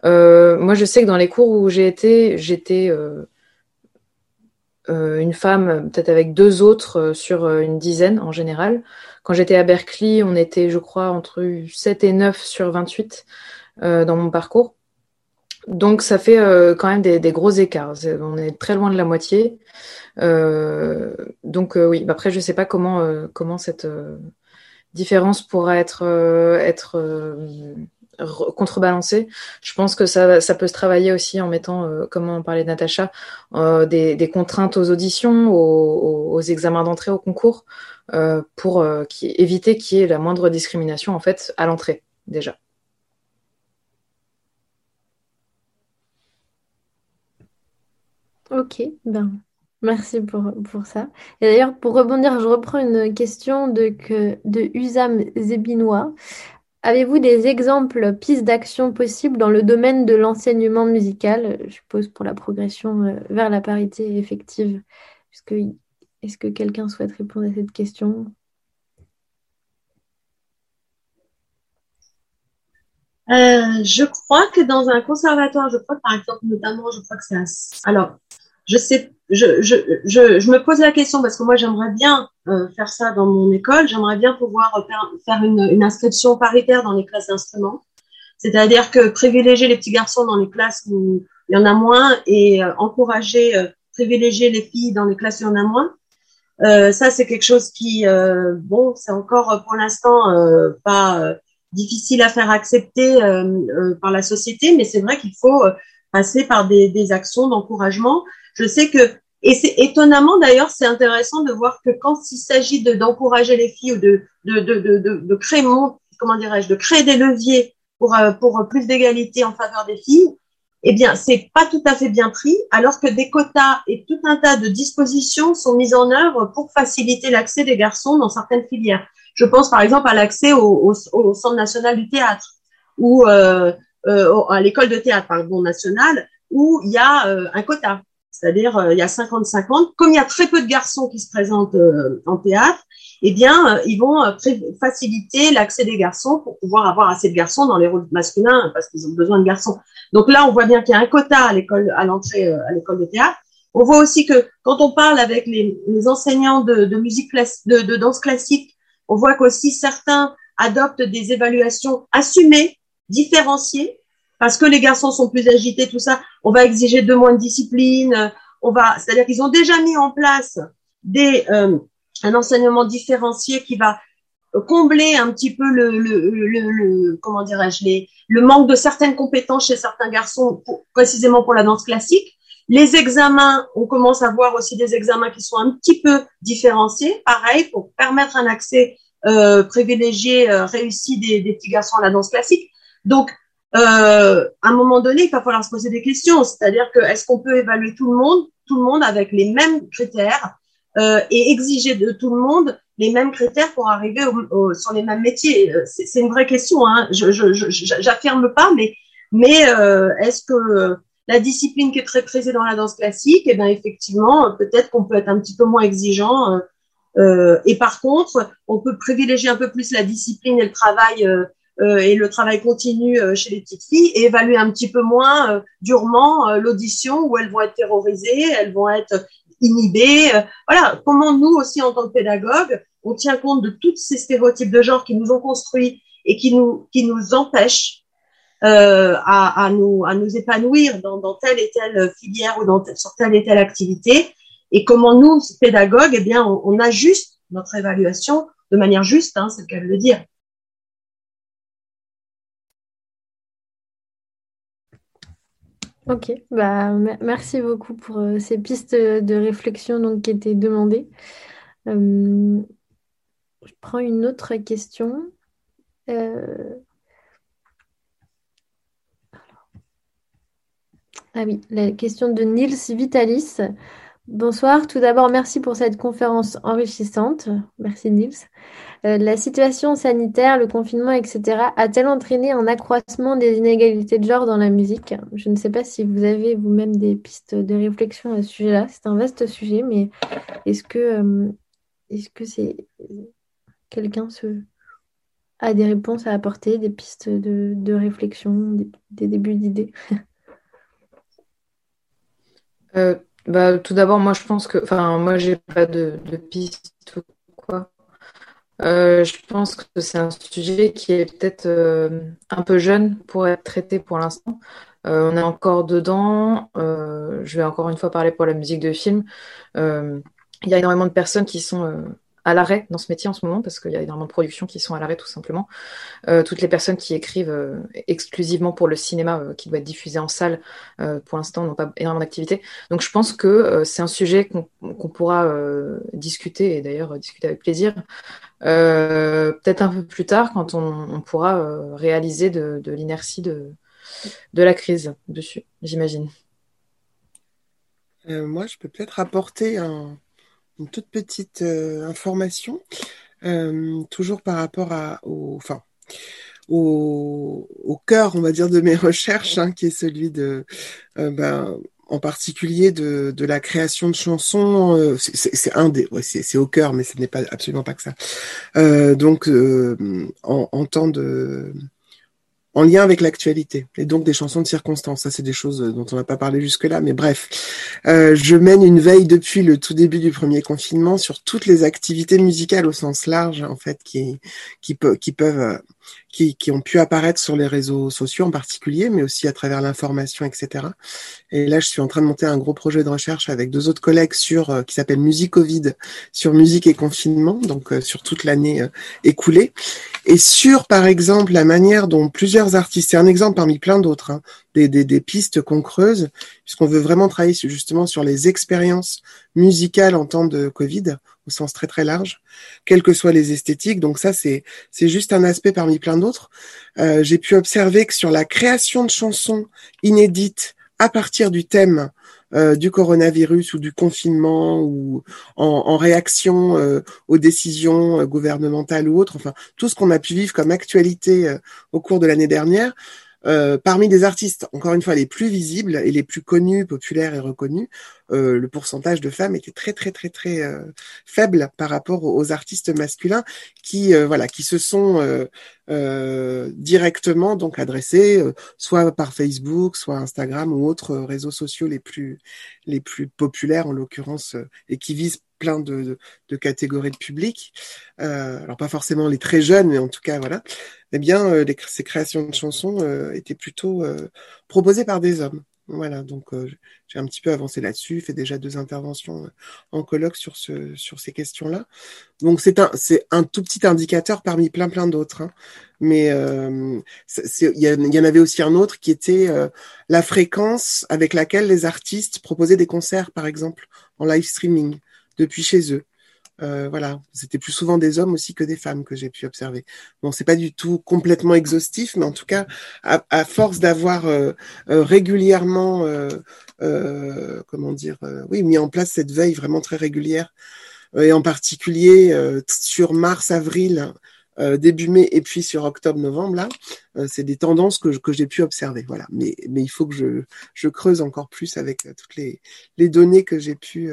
Euh, moi, je sais que dans les cours où j'ai été, j'étais euh, euh, une femme, peut-être avec deux autres sur une dizaine en général. Quand j'étais à Berkeley, on était, je crois, entre 7 et 9 sur 28 dans mon parcours. Donc ça fait quand même des, des gros écarts. On est très loin de la moitié. Euh, donc euh, oui, après je ne sais pas comment, euh, comment cette différence pourra être, être contrebalancée. Je pense que ça, ça, peut se travailler aussi en mettant, comme on parlait de Natacha, des, des, contraintes aux auditions, aux, aux examens d'entrée au concours, pour éviter qu'il y ait la moindre discrimination en fait à l'entrée déjà. Ok, ben Merci pour, pour ça. Et d'ailleurs, pour rebondir, je reprends une question de, de Usam Zebinois. Avez-vous des exemples, pistes d'action possibles dans le domaine de l'enseignement musical, je suppose pour la progression euh, vers la parité effective Est-ce que quelqu'un souhaite répondre à cette question? Euh, je crois que dans un conservatoire, je crois par exemple, notamment, je crois que c'est. Alors, je sais, je, me pose la question parce que moi j'aimerais bien euh, faire ça dans mon école, j'aimerais bien pouvoir faire, une, inscription paritaire dans les classes d'instruments, c'est-à-dire que privilégier les petits garçons dans les classes où il y en a moins et euh, encourager, euh, privilégier les filles dans les classes où il y en a moins. Ça c'est quelque chose qui, bon, c'est encore pour l'instant pas difficile à faire accepter par la société, mais c'est vrai qu'il faut passer par des actions d'encouragement je sais que, et c'est étonnamment d'ailleurs, c'est intéressant de voir que quand il s'agit d'encourager les filles ou de, de, de, de, de créer, comment dirais-je, de créer des leviers pour, euh, pour plus d'égalité en faveur des filles, eh bien, c'est pas tout à fait bien pris, alors que des quotas et tout un tas de dispositions sont mises en œuvre pour faciliter l'accès des garçons dans certaines filières. Je pense par exemple à l'accès au, au, Centre national du théâtre ou euh, euh, à l'école de théâtre pardon, nationale, où il y a euh, un quota. C'est-à-dire, euh, il y a 50-50. Comme il y a très peu de garçons qui se présentent euh, en théâtre, eh bien, euh, ils vont faciliter l'accès des garçons pour pouvoir avoir assez de garçons dans les rôles masculins parce qu'ils ont besoin de garçons. Donc là, on voit bien qu'il y a un quota à l'école, à l'entrée à l'école de théâtre. On voit aussi que quand on parle avec les, les enseignants de, de musique de, de danse classique, on voit qu'aussi certains adoptent des évaluations assumées, différenciées, parce que les garçons sont plus agités, tout ça, on va exiger de moins de discipline. On va, c'est-à-dire qu'ils ont déjà mis en place des, euh, un enseignement différencié qui va combler un petit peu le, le, le, comment dirais-je, les, le manque de certaines compétences chez certains garçons, précisément pour la danse classique. Les examens, on commence à voir aussi des examens qui sont un petit peu différenciés, pareil, pour permettre un accès euh, privilégié, euh, réussi des, des petits garçons à la danse classique. Donc, euh, à un moment donné, il va falloir se poser des questions. C'est-à-dire que est-ce qu'on peut évaluer tout le monde, tout le monde avec les mêmes critères euh, et exiger de tout le monde les mêmes critères pour arriver au, sur les mêmes métiers? Euh, C'est une vraie question. Hein. Je j'affirme pas, mais mais euh, est-ce que la discipline qui est très prisée dans la danse classique, eh bien effectivement, peut-être qu'on peut être un petit peu moins exigeant. Euh, et par contre, on peut privilégier un peu plus la discipline et le travail euh, et le travail continu euh, chez les petites filles et évaluer un petit peu moins euh, durement l'audition où elles vont être terrorisées, elles vont être inhibées. voilà, comment nous aussi en tant que pédagogues, on tient compte de tous ces stéréotypes de genre qui nous ont construits et qui nous qui nous empêchent euh, à, à, nous à nous épanouir dans, dans telle et telle filière ou dans sur telle et telle activité et comment nous pédagogues eh bien on, on ajuste notre évaluation de manière juste hein, c'est le cas de dire Ok, bah, merci beaucoup pour euh, ces pistes de réflexion donc, qui étaient demandées. Euh, je prends une autre question. Euh, Ah oui, la question de Nils Vitalis. Bonsoir. Tout d'abord, merci pour cette conférence enrichissante. Merci Nils. Euh, la situation sanitaire, le confinement, etc., a-t-elle entraîné un accroissement des inégalités de genre dans la musique? Je ne sais pas si vous avez vous-même des pistes de réflexion à ce sujet-là. C'est un vaste sujet, mais est-ce que euh, est-ce que c'est quelqu'un a des réponses à apporter, des pistes de, réflexion, des, débuts d'idées? Euh, bah, tout d'abord, moi je pense que, enfin, moi j'ai pas de, de ou quoi. Euh, je pense que c'est un sujet qui est peut-être euh, un peu jeune pour être traité pour l'instant. on est encore dedans. je vais encore une fois parler pour la musique de film. Il y a énormément de personnes qui sont à l'arrêt dans ce métier en ce moment parce qu'il y a énormément de productions qui sont à l'arrêt tout simplement. Euh, toutes les personnes qui écrivent euh, exclusivement pour le cinéma euh, qui doit être diffusé en salle pour l'instant n'ont pas énormément d'activité. Donc je pense que c'est un sujet qu'on pourra discuter et d'ailleurs discuter avec plaisir. Peut-être un peu plus tard quand on, pourra réaliser de, l'inertie de, de la crise dessus, j'imagine. moi, je peux peut-être apporter un, une toute petite euh, information, euh, toujours par rapport à, au, enfin, au, cœur, on va dire, de mes (laughs) recherches, hein, qui est celui de, euh, ben, en particulier de, la création de chansons. c'est un des, c'est au cœur, mais ce n'est pas absolument pas que ça. donc, en, en temps de en lien avec l'actualité et donc des chansons de circonstance. Ça, c'est des choses dont on n'a pas parlé jusque-là, mais bref. Euh, je mène une veille depuis le tout début du premier confinement sur toutes les activités musicales au sens large, en fait, qui qui, peuvent euh, qui, qui, ont pu apparaître sur les réseaux sociaux en particulier, mais aussi à travers l'information, etc. Et là, je suis en train de monter un gros projet de recherche avec deux autres collègues sur euh, qui s'appelle Musique Covid, sur musique et confinement, donc euh, sur toute l'année euh, écoulée, et sur, par exemple, la manière dont plusieurs artistes, c'est un exemple parmi plein d'autres, hein, des, des, des, pistes qu'on creuse, puisqu'on veut vraiment travailler justement sur les expériences musicales en temps de Covid, sens très très large, quelles que soient les esthétiques. Donc ça, c'est c'est juste un aspect parmi plein d'autres. Euh, J'ai pu observer que sur la création de chansons inédites à partir du thème euh, du coronavirus ou du confinement ou en, réaction euh, aux décisions gouvernementales ou autres, enfin tout ce qu'on a pu vivre comme actualité au cours de l'année dernière, euh, parmi les artistes, encore une fois, les plus visibles et les plus connus, populaires et reconnus, euh, le pourcentage de femmes était très très très très euh, faible par rapport aux, artistes masculins qui voilà qui se sont directement donc adressés soit par Facebook, soit Instagram ou autres réseaux sociaux les plus les plus populaires en l'occurrence et qui visent plein de, de, catégories de public. Euh, alors pas forcément les très jeunes, mais en tout cas voilà. Eh bien, euh, ces créations de chansons euh, étaient plutôt euh, proposées par des hommes. Voilà, donc j'ai un petit peu avancé là-dessus, fait déjà deux interventions en colloque sur ce sur ces questions-là. Donc c'est un c'est un tout petit indicateur parmi plein plein d'autres. Hein. Mais il y, y, en avait aussi un autre qui était la fréquence avec laquelle les artistes proposaient des concerts, par exemple, en live streaming depuis chez eux. Euh, voilà, c'était plus souvent des hommes aussi que des femmes que j'ai pu observer. Bon, c'est pas du tout complètement exhaustif, mais en tout cas, à, force d'avoir euh, euh, régulièrement, comment dire, oui, mis en place cette veille vraiment très régulière, et en particulier sur mars, avril, début mai, et puis sur octobre, novembre, là, c'est des tendances que, que j'ai pu observer. Voilà, mais mais il faut que je, je creuse encore plus avec toutes les les données que j'ai pu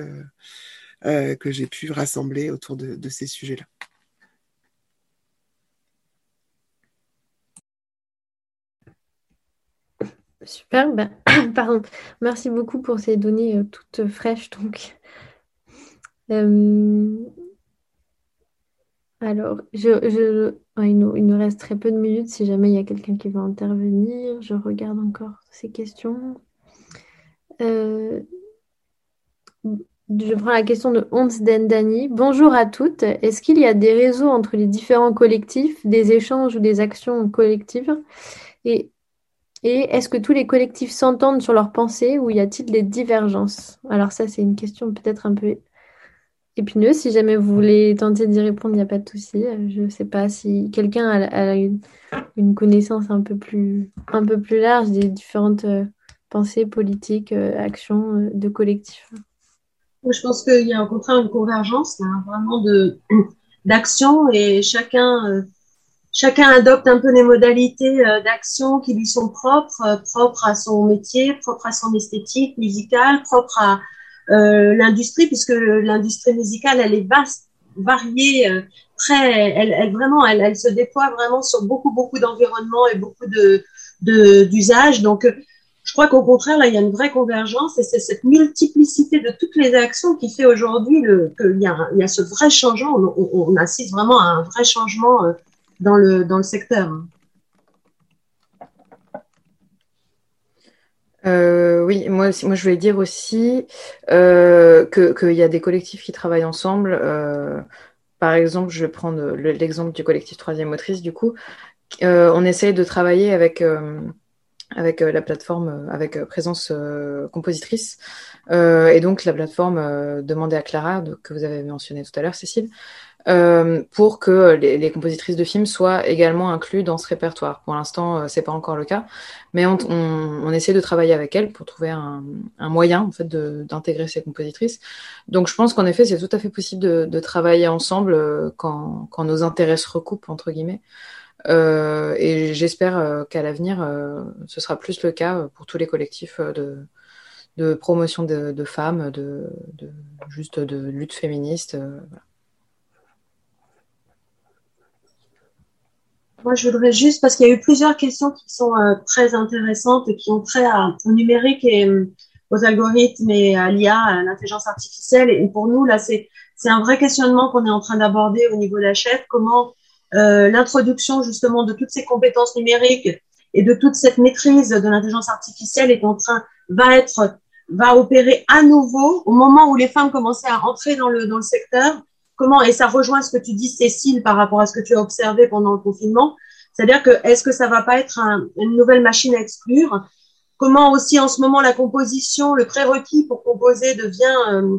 euh, que j'ai pu rassembler autour de, ces sujets-là. Super, ben, (coughs) pardon. Merci beaucoup pour ces données euh, toutes fraîches. Euh, alors, nous, il, nous, reste très peu de minutes. Si jamais il y a quelqu'un qui veut intervenir, je regarde encore ces questions. Je prends la question de Hans Dendani. Bonjour à toutes. Est-ce qu'il y a des réseaux entre les différents collectifs, des échanges ou des actions collectives? Et, est-ce que tous les collectifs s'entendent sur leurs pensées ou y a-t-il des divergences? Alors ça, c'est une question peut-être un peu épineuse. Si jamais vous voulez tenter d'y répondre, il n'y a pas de souci. Je ne sais pas si quelqu'un a, une, connaissance un peu, plus, large des différentes euh, pensée politique, action de collectif Je pense qu'il y a au contraire une convergence vraiment de (clears throat) d'action et chacun chacun adopte un peu les modalités d'action qui lui sont propres, propres à son métier, propres à son esthétique musicale, propres à l'industrie, puisque l'industrie musicale, elle est vaste, variée, très, elle, elle vraiment, elle, elle, se déploie vraiment sur beaucoup, beaucoup d'environnements et beaucoup de d'usages. Donc, crois qu'au contraire, là, il y a une vraie convergence et c'est cette multiplicité de toutes les actions qui fait aujourd'hui qu'il y, a, y a ce vrai changement. On, assiste vraiment à un vrai changement euh, dans le, secteur. Euh, oui, moi, je voulais dire aussi euh, qu'il y a des collectifs qui travaillent ensemble. Euh, par exemple, je vais prendre l'exemple du collectif Troisième Motrice, du coup. On essaye de travailler avec, avec euh, la plateforme, avec Présence Compositrice. et donc, la plateforme demandée à Clara, que vous avez mentionné tout à l'heure, Cécile, euh, pour que les, les, compositrices de films soient également inclus dans ce répertoire. Pour l'instant, euh, c'est pas encore le cas, mais on, on, on, essaie de travailler avec elles pour trouver un, un moyen en fait d'intégrer ces compositrices. Donc, je pense qu'en effet, c'est tout à fait possible de, de travailler ensemble euh, quand, quand, nos intérêts se recoupent entre guillemets. Euh, et j'espère qu'à l'avenir, ce sera plus le cas pour tous les collectifs de, promotion de, femmes, de, juste de lutte féministe. Moi, je voudrais juste, parce qu'il y a eu plusieurs questions qui sont euh, très intéressantes et qui ont trait au numérique et euh, aux algorithmes et à l'IA, à l'intelligence artificielle. Et pour nous, là, c'est c'est un vrai questionnement qu'on est en train d'aborder au niveau de la chef. Comment euh, l'introduction justement de toutes ces compétences numériques et de toute cette maîtrise de l'intelligence artificielle est en train va être va opérer à nouveau au moment où les femmes commençaient à entrer dans le dans le secteur. Comment, et ça rejoint ce que tu dis, Cécile, par rapport à ce que tu as observé pendant le confinement, c'est-à-dire que est-ce que ça va pas être un, une nouvelle machine à exclure? Comment aussi en ce moment la composition, le prérequis pour composer devient, euh,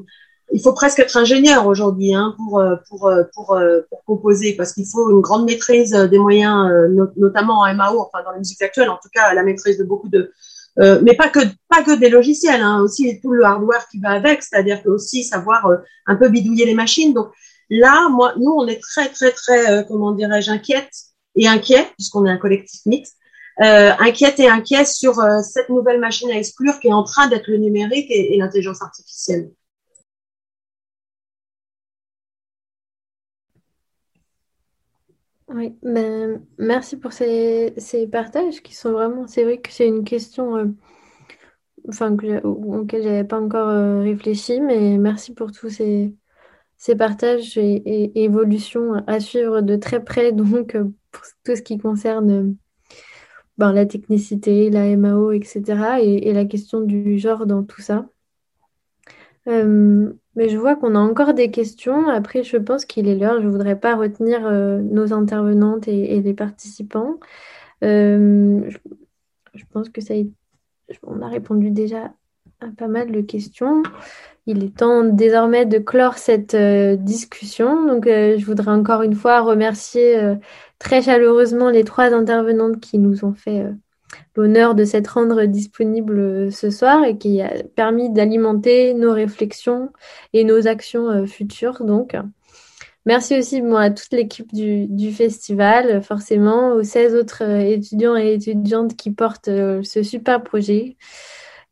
il faut presque être ingénieur aujourd'hui hein, pour, euh, pour, euh, pour, pour, composer parce qu'il faut une grande maîtrise des moyens, notamment en MAO, enfin dans la musique actuelle, en tout cas la maîtrise de beaucoup de, euh, mais pas que pas que des logiciels, hein, aussi tout le hardware qui va avec, c'est-à-dire que aussi savoir un peu bidouiller les machines. Donc Là, moi, nous, on est très, très, très, euh, comment dirais-je, inquiète et inquiet, puisqu'on est un collectif mixte, euh, inquiète et inquiet sur euh, cette nouvelle machine à exclure qui est en train d'être le numérique et l'intelligence artificielle. Oui, ben, merci pour ces, ces, partages qui sont vraiment, c'est vrai que c'est une question euh, enfin, que, auquel j'avais pas encore euh, réfléchi, mais merci pour tous ces, ces partages et, évolutions à suivre de très près, (laughs) donc euh, pour tout ce qui concerne ben, la technicité, la MAO, etc. Et, la question du genre dans tout ça. Mais je vois qu'on a encore des questions. Après, je pense qu'il est l'heure. Je ne voudrais pas retenir nos intervenantes et, les participants. je, pense que ça on a répondu déjà à pas mal de questions. Il est temps désormais de clore cette euh, discussion. Donc, euh, je voudrais encore une fois remercier euh, très chaleureusement les trois intervenantes qui nous ont fait l'honneur de s'être rendre disponibles ce soir et qui a permis d'alimenter nos réflexions et nos actions futures. Donc, merci aussi à toute l'équipe du, du, festival, forcément, aux 16 autres étudiants et étudiantes qui portent ce super projet.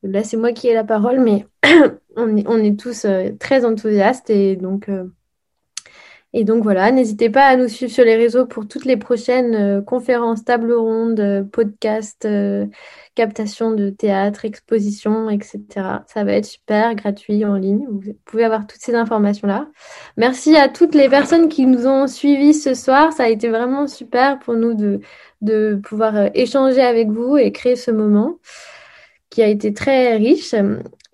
Là, c'est moi qui ai la parole, mais (clears throat) on, est, on est tous euh, très enthousiastes et donc, euh, et donc voilà, n'hésitez pas à nous suivre sur les réseaux pour toutes les prochaines euh, conférences, tables rondes, podcasts, captations de théâtre, expositions, etc. Ça va être super, gratuit, en ligne. Vous pouvez avoir toutes ces informations-là. Merci à toutes les personnes qui nous ont suivis ce soir. Ça a été vraiment super pour nous de, de pouvoir échanger avec vous et créer ce moment qui a été très riche.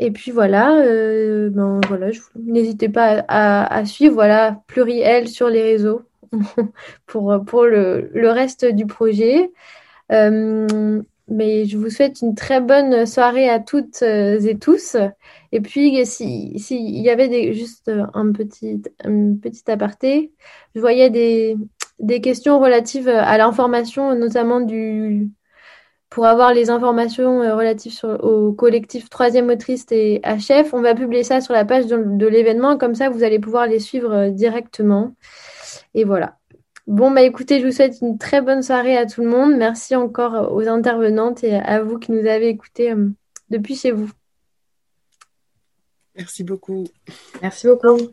Et puis voilà, euh, ben n'hésitez pas à, suivre voilà Pluriel sur les réseaux (laughs) pour, le, reste du projet. Euh, mais je vous souhaite une très bonne soirée à toutes euh, et tous. Et puis, s'il si, y avait juste un petit, aparté, je voyais des questions relatives à l'information, notamment du, pour avoir les informations relatives au collectif Troisième Autrice et HF. On va publier ça sur la page de, l'événement, comme ça vous allez pouvoir les suivre directement. Et voilà. Bon, bah écoutez, je vous souhaite une très bonne soirée à tout le monde. Merci encore aux intervenantes et à vous qui nous avez écoutés depuis chez vous. Merci beaucoup. Merci beaucoup.